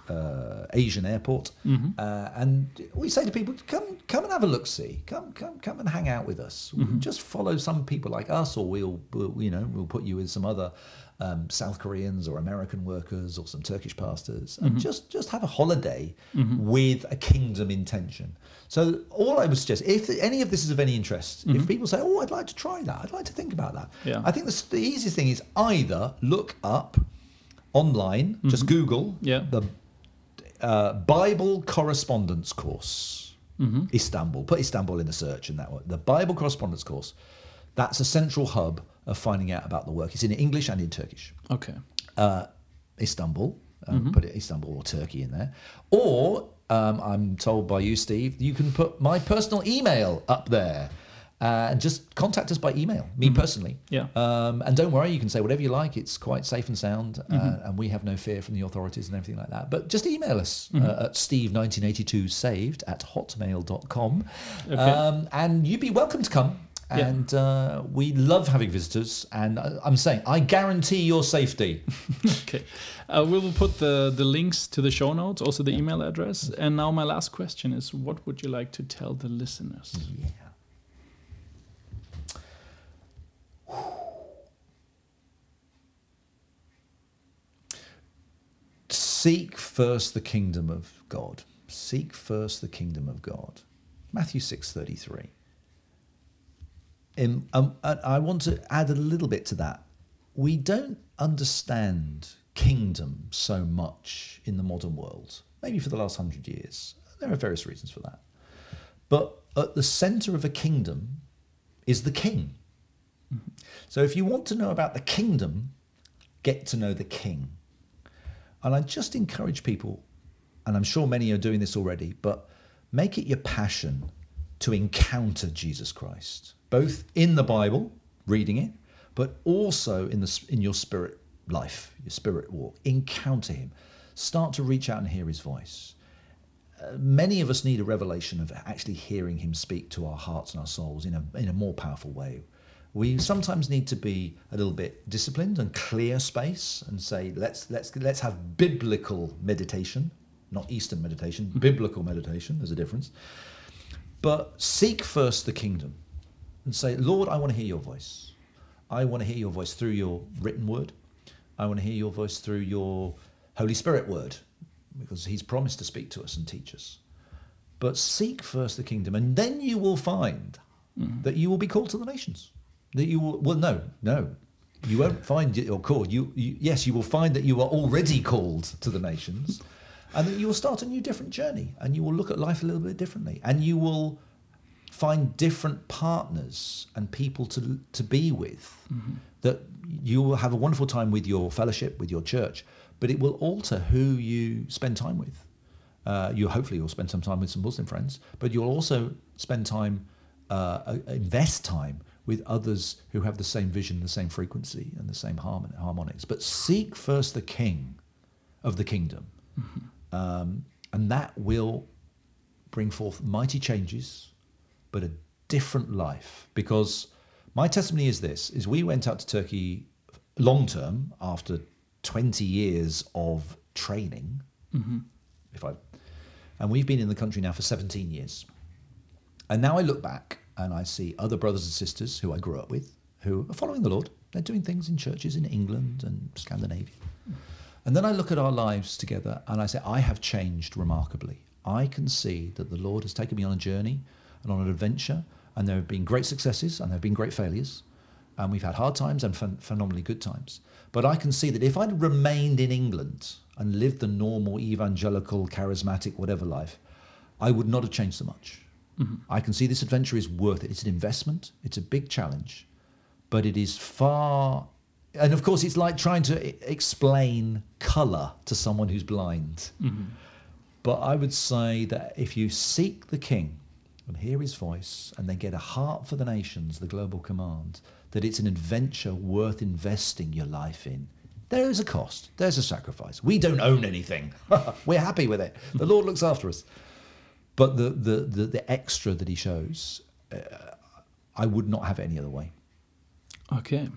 uh, Asian airport, uh, and we say to people, "Come, come and have a look. See, come, come, come and hang out with us. Just follow some people like us, or we'll, we'll you know, we'll put you with some other um, South Koreans or American workers or some Turkish pastors, and just just have a holiday with a kingdom intention." So all I would suggest, if any of this is of any interest, if people say, "Oh, I'd like to try that. I'd like to think about that," Yeah. I think the, the easiest thing is either look up online, just Google Yeah. the uh, Bible correspondence course, Istanbul. Put Istanbul in the search, and that one. The Bible correspondence course. That's a central hub of finding out about the work. It's in English and in Turkish. Okay. Uh, Istanbul. Um, Put it Istanbul or Turkey in there. Or um, I'm told by you, Steve, you can put my personal email up there. Uh, and just contact us by email, me personally. Yeah. Um, and don't worry, you can say whatever you like. It's quite safe and sound, uh, Mm-hmm. and we have no fear from the authorities and everything like that. But just email us Mm-hmm. uh, at steve1982saved at hotmail.com. Okay. Um, and you'd be welcome to come Yeah. And uh, we love having visitors. And I'm saying, I guarantee your safety. *laughs* Okay. Uh, we will put the, the links to the show notes, also the email address. And now, my last question is what would you like to tell the listeners? yeah. Seek first the kingdom of God. Seek first the kingdom of God. Matthew 6:33. Um, I want to add a little bit to that. We don't understand kingdom so much in the modern world, maybe for the last hundred years. There are various reasons for that. But at the center of a kingdom is the king. So if you want to know about the kingdom, get to know the king. And I just encourage people, and I'm sure many are doing this already, but make it your passion to encounter Jesus Christ, both in the Bible, reading it, but also in the in your spirit life, your spirit walk. Encounter Him. Start to reach out and hear His voice. Uh, many of us need a revelation of actually hearing Him speak to our hearts and our souls in a in a more powerful way. We sometimes need to be a little bit disciplined and clear space and say, let's let's let's have biblical meditation, not Eastern meditation, biblical meditation. There's a difference. But seek first the kingdom and say, Lord, I want to hear your voice. I want to hear your voice through your written word. I want to hear your voice through your Holy Spirit word, because He's promised to speak to us and teach us. But seek first the kingdom, and then you will find mm-hmm. that you will be called to the nations. That you will, well, no, no. You won't find your you're. You, you, yes, you will find that you are already called to the nations, and that you will start a new, different journey, and you will look at life a little bit differently, and you will find different partners and people to to be with. That you will have a wonderful time with your fellowship, with your church, but it will alter who you spend time with. Uh, you hopefully you'll spend some time with some Muslim friends, but you'll also spend time, uh, uh, invest time with others who have the same vision, the same frequency, and the same harmon- harmonics. But seek first the King of the kingdom, um, and that will bring forth mighty changes, but a different life. Because my testimony is this: is we went out to Turkey long term after 20 years of training. If I, and we've been in the country now for 17 years. And now I look back and I see other brothers and sisters who I grew up with who are following the Lord. They're doing things in churches in England and Scandinavia. And then I look at our lives together and I say, I have changed remarkably. I can see that the Lord has taken me on a journey and on an adventure, and there have been great successes and there have been great failures. And we've had hard times and phen- phenomenally good times. But I can see that if I'd remained in England and lived the normal evangelical, charismatic, whatever life, I would not have changed so much. Mm-hmm. I can see this adventure is worth it. It's an investment, it's a big challenge, but it is far. And of course, it's like trying to explain color to someone who's blind. But I would say that if you seek the King and hear his voice and then get a heart for the nations, the global command, that it's an adventure worth investing your life in. There is a cost, there's a sacrifice. We don't own anything, *laughs* we're happy with it. The Lord looks after us. But the, the, the, the extra that he shows, uh, I would not have it any other way. Okay.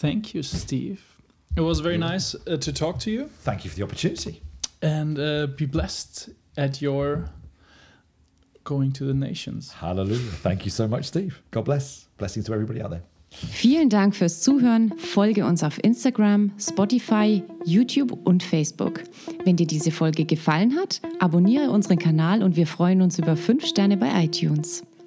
Thank you, Steve. It was very nice uh, to talk to you Thank you for the opportunity. and uh, be blessed at your going to the nations. Hallelujah. Thank you so much, Steve. God bless. Blessings to everybody out there. Vielen Dank fürs Zuhören. Folge uns auf Instagram, Spotify, YouTube und Facebook. Wenn dir diese Folge gefallen hat, abonniere unseren Kanal und wir freuen uns über 5 Sterne bei iTunes.